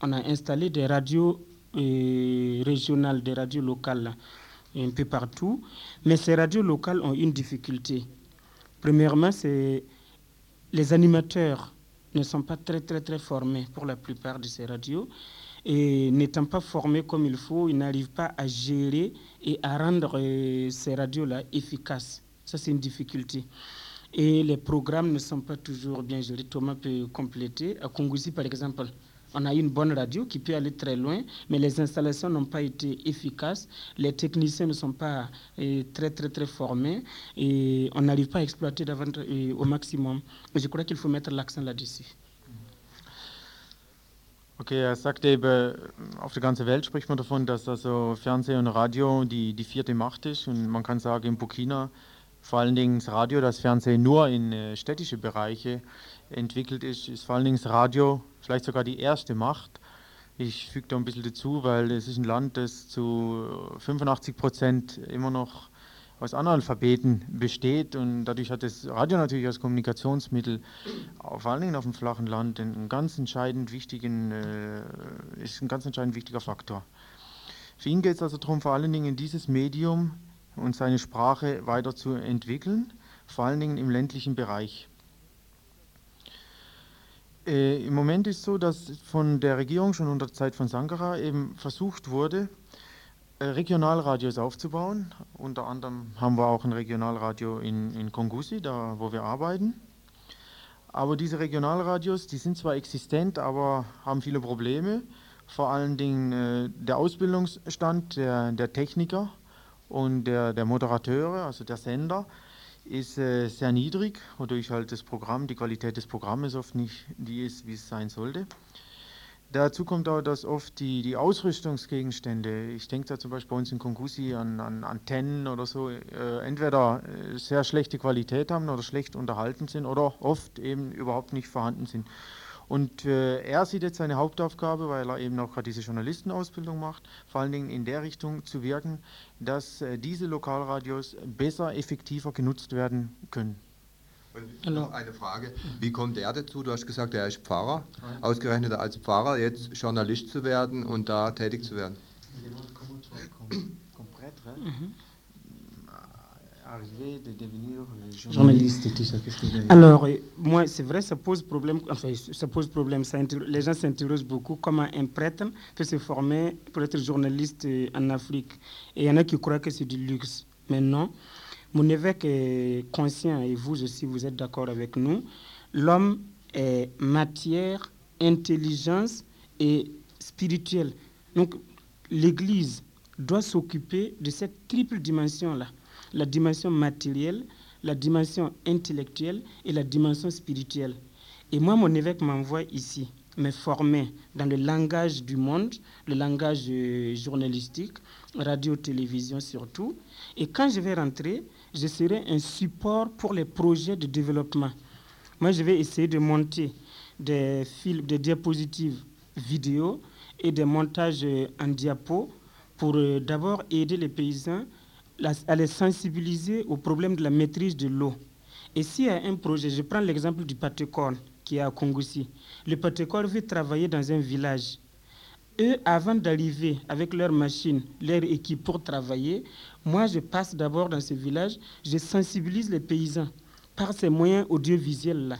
On a installé des radios euh, régionales, des radios locales un peu partout. Mais ces radios locales ont une difficulté. Premièrement, c'est les animateurs ne sont pas très très très formés pour la plupart de ces radios et n'étant pas formés comme il faut, ils n'arrivent pas à gérer et à rendre euh, ces radios-là efficaces. Ça, c'est une difficulté. Et les programmes ne sont pas toujours bien gérés. Thomas peut compléter. À Kongoussi, par exemple, On a une bonne radio qui peut aller très loin, mais les installations n'ont pas été efficaces. Les techniciens ne sont pas euh, très, très, très formés et on n'arrive pas à exploiter euh, au maximum. je crois qu'il faut mettre l'accent là-dessus. Okay, er sagt eben, auf der ganzen Welt spricht man davon, dass also Fernsehen und Radio die, die vierte Macht ist. Und man kann sagen, in Burkina vor allen Dingen das Radio, das Fernsehen nur in äh, städtische Bereiche entwickelt ist, ist vor allen Dingen das Radio vielleicht sogar die erste Macht. Ich füge da ein bisschen dazu, weil es ist ein Land, das zu 85 Prozent immer noch aus Analphabeten besteht und dadurch hat das Radio natürlich als Kommunikationsmittel vor allen Dingen auf dem flachen Land einen ganz entscheidend wichtigen, äh, ist ein ganz entscheidend wichtiger Faktor. Für ihn geht es also darum, vor allen Dingen dieses Medium und seine Sprache weiterzuentwickeln, vor allen Dingen im ländlichen Bereich. Äh, Im Moment ist es so, dass von der Regierung schon unter Zeit von Sankara eben versucht wurde, äh, Regionalradios aufzubauen. Unter anderem haben wir auch ein Regionalradio in, in Kongusi, da wo wir arbeiten. Aber diese Regionalradios, die sind zwar existent, aber haben viele Probleme. Vor allen Dingen äh, der Ausbildungsstand der, der Techniker und der, der Moderateure, also der Sender, ist äh, sehr niedrig, wodurch halt das Programm, die Qualität des Programmes oft nicht die ist, wie es sein sollte. Dazu kommt auch, dass oft die, die Ausrüstungsgegenstände, ich denke da zum Beispiel bei uns in Kongusi an, an Antennen oder so, äh, entweder äh, sehr schlechte Qualität haben oder schlecht unterhalten sind oder oft eben überhaupt nicht vorhanden sind. Und äh, er sieht jetzt seine Hauptaufgabe, weil er eben auch gerade diese Journalistenausbildung macht, vor allen Dingen in der Richtung zu wirken, dass äh, diese Lokalradios besser, effektiver genutzt werden können. Und noch eine Frage, wie kommt er dazu? Du hast gesagt, er ist Pfarrer, ausgerechnet als Pfarrer jetzt Journalist zu werden und da tätig zu werden. Mhm. De devenir journaliste et tout ça Alors, euh, moi, c'est vrai, ça pose problème. Enfin, ça pose problème. Ça les gens s'interrogent beaucoup comment un prêtre peut se former pour être journaliste euh, en Afrique? Et il y en a qui croient que c'est du luxe. Mais non. Mon évêque est conscient, et vous aussi, vous êtes d'accord avec nous. L'homme est matière, intelligence et spirituelle. Donc, l'Église doit s'occuper de cette triple dimension-là la dimension matérielle, la dimension intellectuelle et la dimension spirituelle. Et moi, mon évêque m'envoie ici, me former dans le langage du monde, le langage euh, journalistique, radio, télévision surtout. Et quand je vais rentrer, je serai un support pour les projets de développement. Moi, je vais essayer de monter des films, des diapositives vidéo et des montages euh, en diapo pour euh, d'abord aider les paysans à les sensibiliser au problème de la maîtrise de l'eau. Et s'il y a un projet, je prends l'exemple du Patecor qui est à Kongoussi. Le Patecor veut travailler dans un village. Eux, avant d'arriver avec leurs machines, leur équipe pour travailler, moi, je passe d'abord dans ce village, je sensibilise les paysans par ces moyens audiovisuels-là.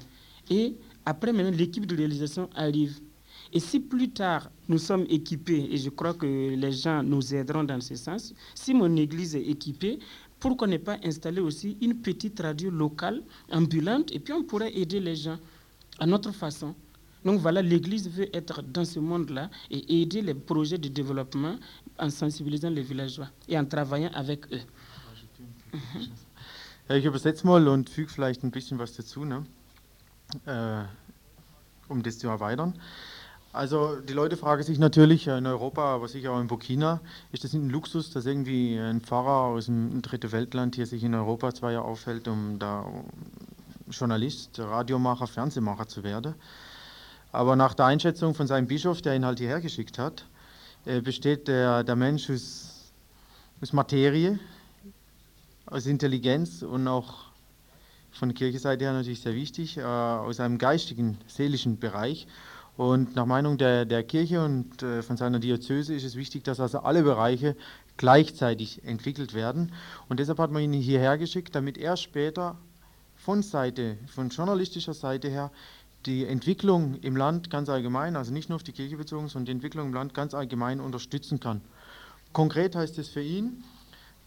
Et après, maintenant, l'équipe de réalisation arrive. Et si plus tard nous sommes équipés, et je crois que les gens nous aideront dans ce sens, si mon église est équipée, pourquoi ne pas installer aussi une petite radio locale, ambulante, et puis on pourrait aider les gens à notre façon. Donc voilà, l'Église veut être dans ce monde-là et aider les projets de développement en sensibilisant les villageois et en travaillant avec eux. Ja, übersetze mal und füge vielleicht ein bisschen was dazu, äh, um das zu erweitern. Also die Leute fragen sich natürlich in Europa, aber sicher auch in Burkina, ist das ein Luxus, dass irgendwie ein Pfarrer aus einem dritten Weltland hier sich in Europa zwei Jahre aufhält, um da Journalist, Radiomacher, Fernsehmacher zu werden. Aber nach der Einschätzung von seinem Bischof, der ihn halt hierher geschickt hat, äh, besteht der, der Mensch aus, aus Materie, aus Intelligenz und auch von der Kirchenseite her natürlich sehr wichtig, äh, aus einem geistigen, seelischen Bereich. Und nach Meinung der, der Kirche und äh, von seiner Diözese ist es wichtig, dass also alle Bereiche gleichzeitig entwickelt werden. Und deshalb hat man ihn hierher geschickt, damit er später von Seite, von journalistischer Seite her, die Entwicklung im Land ganz allgemein, also nicht nur auf die Kirche bezogen, sondern die Entwicklung im Land ganz allgemein unterstützen kann. Konkret heißt es für ihn,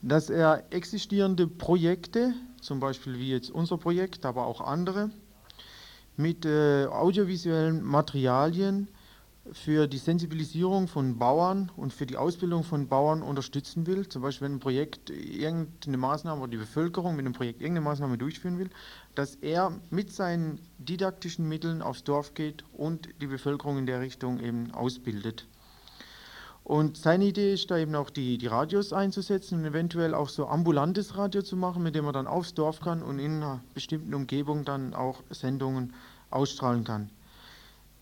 dass er existierende Projekte, zum Beispiel wie jetzt unser Projekt, aber auch andere, mit äh, audiovisuellen Materialien für die Sensibilisierung von Bauern und für die Ausbildung von Bauern unterstützen will, zum Beispiel wenn ein Projekt irgendeine Maßnahme oder die Bevölkerung mit einem Projekt irgendeine Maßnahme durchführen will, dass er mit seinen didaktischen Mitteln aufs Dorf geht und die Bevölkerung in der Richtung eben ausbildet. Und seine Idee ist da eben auch die, die Radios einzusetzen und eventuell auch so ambulantes Radio zu machen, mit dem man dann aufs Dorf kann und in einer bestimmten Umgebung dann auch Sendungen ausstrahlen kann.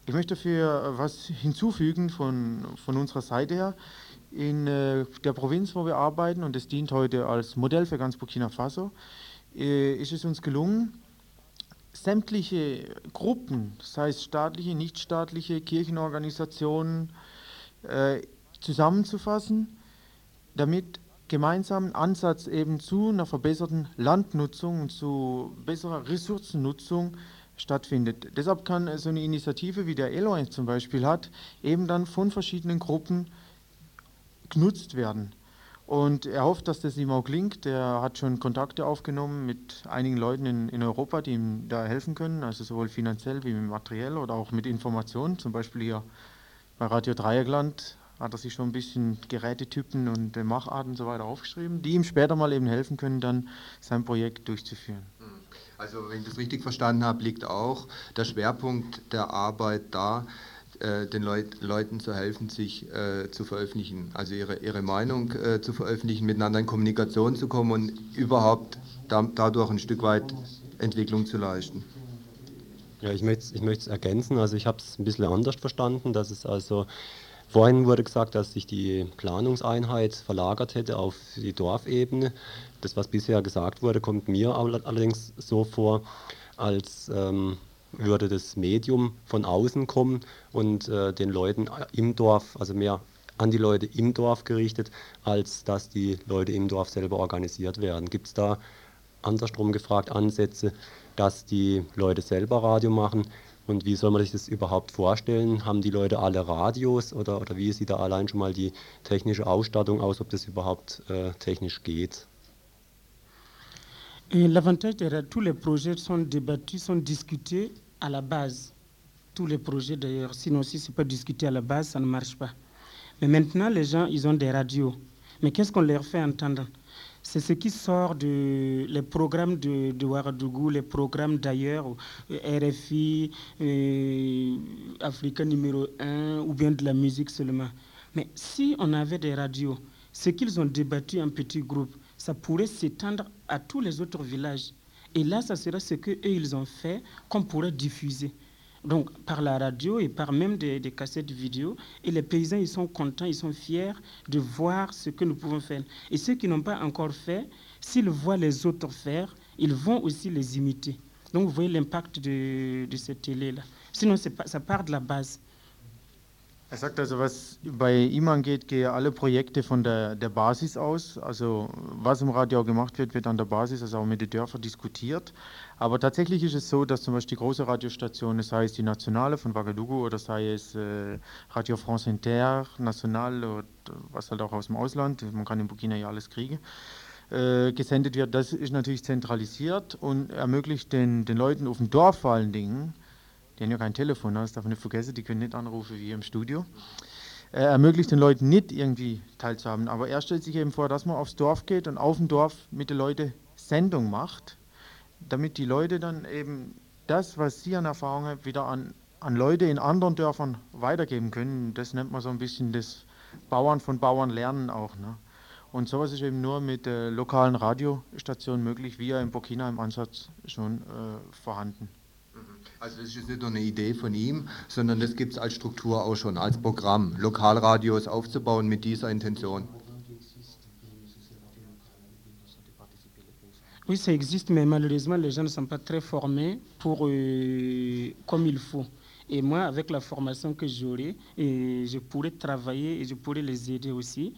Ich möchte dafür was hinzufügen von, von unserer Seite her. In äh, der Provinz, wo wir arbeiten, und das dient heute als Modell für ganz Burkina Faso, äh, ist es uns gelungen, sämtliche Gruppen, sei es staatliche, nichtstaatliche, Kirchenorganisationen, äh, zusammenzufassen, damit gemeinsam ein Ansatz eben zu einer verbesserten Landnutzung und zu besserer Ressourcennutzung stattfindet. Deshalb kann so eine Initiative wie der Eloy zum Beispiel hat, eben dann von verschiedenen Gruppen genutzt werden. Und er hofft, dass das ihm auch gelingt. Er hat schon Kontakte aufgenommen mit einigen Leuten in, in Europa, die ihm da helfen können, also sowohl finanziell wie materiell oder auch mit Informationen. Zum Beispiel hier bei Radio Dreieckland hat er sich schon ein bisschen Gerätetypen und Macharten und so weiter aufgeschrieben, die ihm später mal eben helfen können, dann sein Projekt durchzuführen. Also wenn ich das richtig verstanden habe, liegt auch der Schwerpunkt der Arbeit da, äh, den Leut, Leuten zu helfen, sich äh, zu veröffentlichen, also ihre, ihre Meinung äh, zu veröffentlichen, miteinander in Kommunikation zu kommen und überhaupt da, dadurch ein Stück weit Entwicklung zu leisten. Ja, ich möchte ich es ergänzen. Also ich habe es ein bisschen anders verstanden, dass es also Vorhin wurde gesagt, dass sich die Planungseinheit verlagert hätte auf die Dorfebene. Das, was bisher gesagt wurde, kommt mir allerdings so vor, als ähm, würde das Medium von außen kommen und äh, den Leuten im Dorf, also mehr an die Leute im Dorf gerichtet, als dass die Leute im Dorf selber organisiert werden. Gibt es da andersrum gefragt Ansätze, dass die Leute selber Radio machen und wie soll man sich das überhaupt vorstellen? Haben die Leute alle Radios oder, oder wie sieht da allein schon mal die technische Ausstattung aus, ob das überhaupt äh, technisch geht? L'avantage derrière tous les projets sont débattus, sont discutés à la base. Tous les projets d'ailleurs, sinon si ce n'est pas discuté à la base, ça ne marche pas. Mais maintenant, les gens, ils ont des radios. Mais qu'est-ce qu'on leur fait entendre c'est ce qui sort de les programmes de, de les programmes d'ailleurs, RFI, euh, Africa numéro 1, ou bien de la musique seulement. Mais si on avait des radios, ce qu'ils ont débattu en petits groupes, ça pourrait s'étendre à tous les autres villages. Et là, ça serait ce qu'eux, ils ont fait qu'on pourrait diffuser donc par la radio et par même des, cassettes vidéo. Et les paysans, ils sont contents, ils sont fiers de voir ce que nous pouvons faire. Et ceux qui n'ont pas encore fait, s'ils voient les autres faire, ils vont aussi les imiter. Donc vous voyez l'impact de, de cette télé-là. Sinon, ça part de la base. Er sagt also, was bei ihm angeht, gehe alle Projekte von der, der Basis aus. Also was im Radio gemacht wird, wird an der Basis, also auch mit den Dörfern diskutiert. Aber tatsächlich ist es so, dass zum Beispiel die große Radiostationen, sei es die Nationale von Ouagadougou oder sei es äh, Radio France Inter, National oder was halt auch aus dem Ausland, man kann in Burkina ja alles kriegen, äh, gesendet wird, das ist natürlich zentralisiert und ermöglicht den, den Leuten auf dem Dorf vor allen Dingen, die haben ja kein Telefon, das darf man nicht vergessen, die können nicht anrufen wie im Studio. Er ermöglicht den Leuten nicht irgendwie teilzuhaben, aber er stellt sich eben vor, dass man aufs Dorf geht und auf dem Dorf mit den Leuten Sendung macht, damit die Leute dann eben das, was sie an Erfahrung haben, wieder an, an Leute in anderen Dörfern weitergeben können. Das nennt man so ein bisschen das Bauern von Bauern lernen auch. Ne? Und sowas ist eben nur mit äh, lokalen Radiostationen möglich, wie ja in Burkina im Ansatz schon äh, vorhanden. Also das ist jetzt nicht nur eine Idee von ihm, sondern das gibt es als Struktur auch schon, als Programm, Lokalradios aufzubauen mit dieser Intention. Oui, ça existe, mais malheureusement, les gens ne sont pas très formés pour, euh, comme il faut. Et moi, avec la formation que j'aurai, je pourrais travailler et je pourrais les aider aussi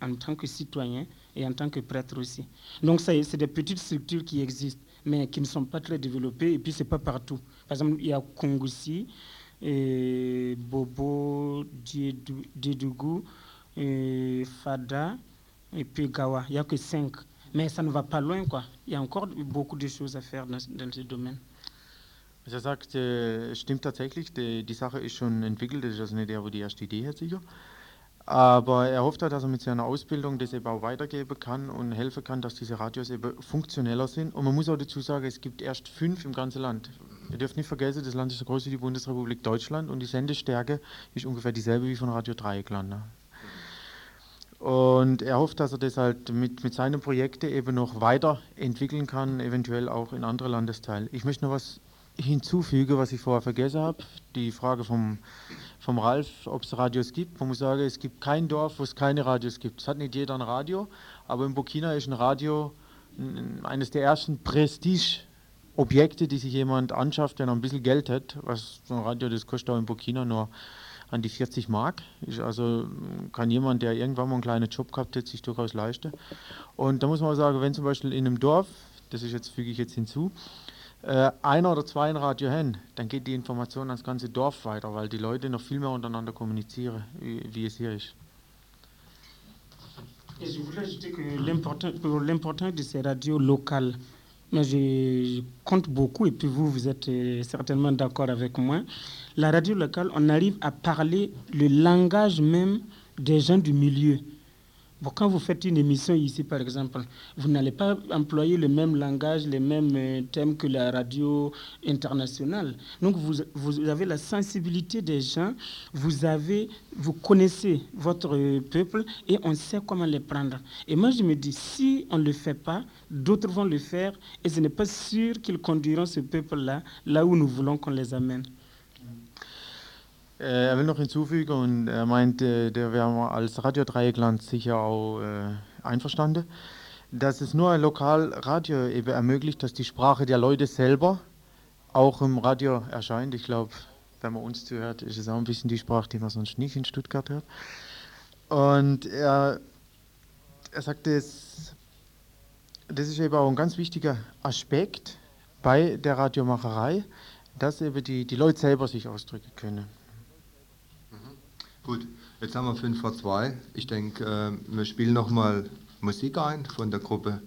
en tant que citoyen et en tant que prêtre aussi. Donc, c'est des petites structures qui existent, mais qui ne sont pas très développées et puis c'est pas partout. Par exemple, il y a Kongoussi, et Bobo, Diedougou, Fada et puis Gawa. Il n'y a que cinq. Mais ça ne va pas loin, quoi. Il y a encore beaucoup de choses à faire dans, dans ce domaine. Er sagt, äh, stimmt tatsächlich, die, die, Sache ist schon entwickelt, das ist also nicht der, wo die erste Idee hat sicher. Aber er hofft halt, dass er mit seiner Ausbildung das eben auch weitergeben kann und helfen kann, dass diese Radios eben funktioneller sind. Und man muss auch dazu sagen, es gibt erst fünf im ganzen Land. Ihr dürft nicht vergessen, das Land ist so groß wie die Bundesrepublik Deutschland und die Sendestärke ist ungefähr dieselbe wie von Radio Dreieckland. Ne? Und er hofft, dass er das halt mit, mit seinen Projekten eben noch weiterentwickeln kann, eventuell auch in andere Landesteile. Ich möchte noch was hinzufügen, was ich vorher vergessen habe. Die Frage vom, vom Ralf, ob es Radios gibt. Man muss sagen, es gibt kein Dorf, wo es keine Radios gibt. Es hat nicht jeder ein Radio, aber in Burkina ist ein Radio eines der ersten Prestige-Objekte, die sich jemand anschafft, der noch ein bisschen Geld hat. Was so ein Radio, das kostet auch in Burkina nur an die 40 Mark. Ist also kann jemand, der irgendwann mal einen kleinen Job gehabt hat, sich durchaus leisten. Und da muss man sagen, wenn zum Beispiel in einem Dorf, das ist jetzt füge ich jetzt hinzu, äh, einer oder zwei ein Radio haben, dann geht die Information ans ganze Dorf weiter, weil die Leute noch viel mehr untereinander kommunizieren, wie, es hier ist. Et je voulais ajouter que l'importance de ces radios locales, mais je compte beaucoup, et puis vous, vous êtes euh, certainement d'accord avec moi, la radio locale, on arrive à parler le langage même des gens du milieu. Quand vous faites une émission ici, par exemple, vous n'allez pas employer le même langage, les mêmes euh, thèmes que la radio internationale. Donc, vous, vous avez la sensibilité des gens, vous, avez, vous connaissez votre peuple et on sait comment les prendre. Et moi, je me dis, si on ne le fait pas, d'autres vont le faire et ce n'est pas sûr qu'ils conduiront ce peuple-là là où nous voulons qu'on les amène. Äh, er will noch hinzufügen und er meint, äh, der wäre als Radio Dreieckland sicher auch äh, einverstanden, dass es nur ein Lokalradio eben ermöglicht, dass die Sprache der Leute selber auch im Radio erscheint. Ich glaube, wenn man uns zuhört, ist es auch ein bisschen die Sprache, die man sonst nicht in Stuttgart hört. Und er, er sagt, das, das ist eben auch ein ganz wichtiger Aspekt bei der Radiomacherei, dass eben die, die Leute selber sich ausdrücken können. Gut, jetzt haben wir 5 vor 2. Ich denke, äh, wir spielen nochmal Musik ein von der Gruppe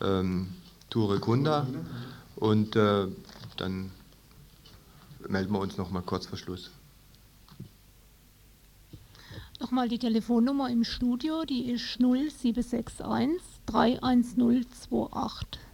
ähm, Ture Kunda und äh, dann melden wir uns nochmal kurz vor Schluss. Nochmal die Telefonnummer im Studio, die ist 0761 31028.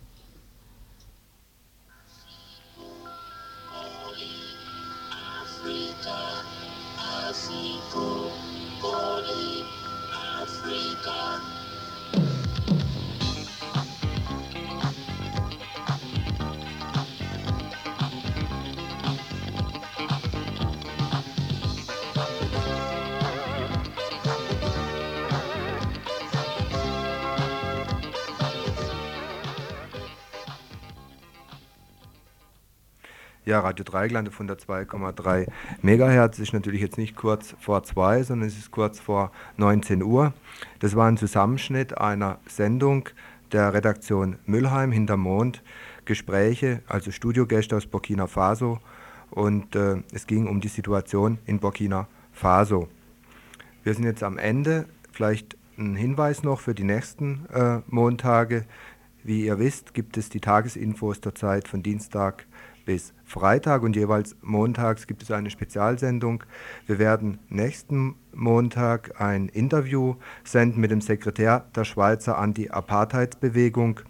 Ja, Radio Dreieckland von der 2,3 Megahertz ist natürlich jetzt nicht kurz vor zwei, sondern es ist kurz vor 19 Uhr. Das war ein Zusammenschnitt einer Sendung der Redaktion Müllheim hinter Mond, Gespräche, also Studiogäste aus Burkina Faso und äh, es ging um die Situation in Burkina Faso. Wir sind jetzt am Ende, vielleicht ein Hinweis noch für die nächsten äh, Montage. Wie ihr wisst, gibt es die Tagesinfos zur Zeit von Dienstag bis Freitag und jeweils montags gibt es eine Spezialsendung. Wir werden nächsten Montag ein Interview senden mit dem Sekretär der Schweizer Anti-Apartheidsbewegung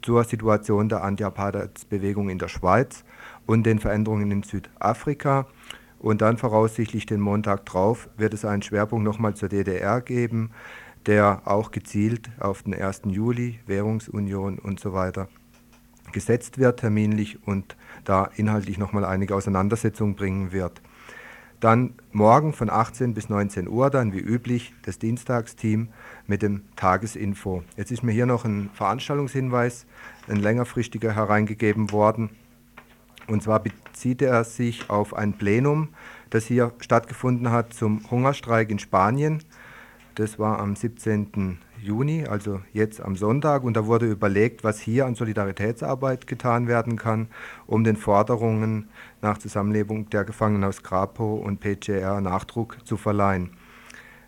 zur Situation der Anti-Apartheidsbewegung in der Schweiz und den Veränderungen in Südafrika. Und dann voraussichtlich den Montag drauf wird es einen Schwerpunkt nochmal zur DDR geben, der auch gezielt auf den 1. Juli, Währungsunion und so weiter gesetzt wird terminlich und da inhaltlich nochmal einige Auseinandersetzungen bringen wird. Dann morgen von 18 bis 19 Uhr, dann wie üblich das Dienstagsteam mit dem Tagesinfo. Jetzt ist mir hier noch ein Veranstaltungshinweis, ein längerfristiger hereingegeben worden. Und zwar bezieht er sich auf ein Plenum, das hier stattgefunden hat zum Hungerstreik in Spanien. Das war am 17. Juni, also jetzt am Sonntag. Und da wurde überlegt, was hier an Solidaritätsarbeit getan werden kann, um den Forderungen nach Zusammenlebung der Gefangenen aus Grapo und PGR Nachdruck zu verleihen.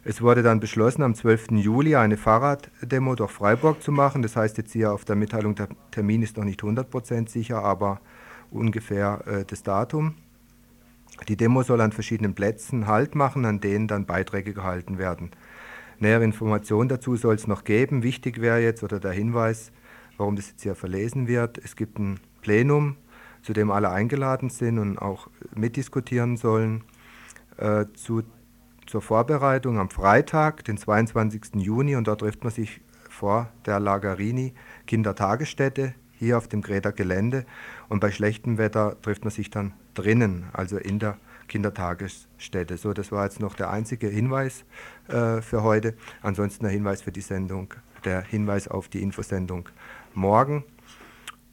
Es wurde dann beschlossen, am 12. Juli eine Fahrraddemo durch Freiburg zu machen. Das heißt jetzt hier auf der Mitteilung, der Termin ist noch nicht 100% sicher, aber ungefähr äh, das Datum. Die Demo soll an verschiedenen Plätzen Halt machen, an denen dann Beiträge gehalten werden. Nähere Informationen dazu soll es noch geben. Wichtig wäre jetzt oder der Hinweis, warum das jetzt hier verlesen wird. Es gibt ein Plenum, zu dem alle eingeladen sind und auch mitdiskutieren sollen. Äh, zu, zur Vorbereitung am Freitag, den 22. Juni, und dort trifft man sich vor der Lagarini Kindertagesstätte hier auf dem Greta Gelände. Und bei schlechtem Wetter trifft man sich dann drinnen, also in der Kindertagesstätte. So, das war jetzt noch der einzige Hinweis äh, für heute. Ansonsten der Hinweis für die Sendung, der Hinweis auf die Infosendung morgen.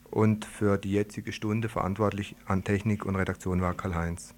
Und für die jetzige Stunde verantwortlich an Technik und Redaktion war Karl-Heinz.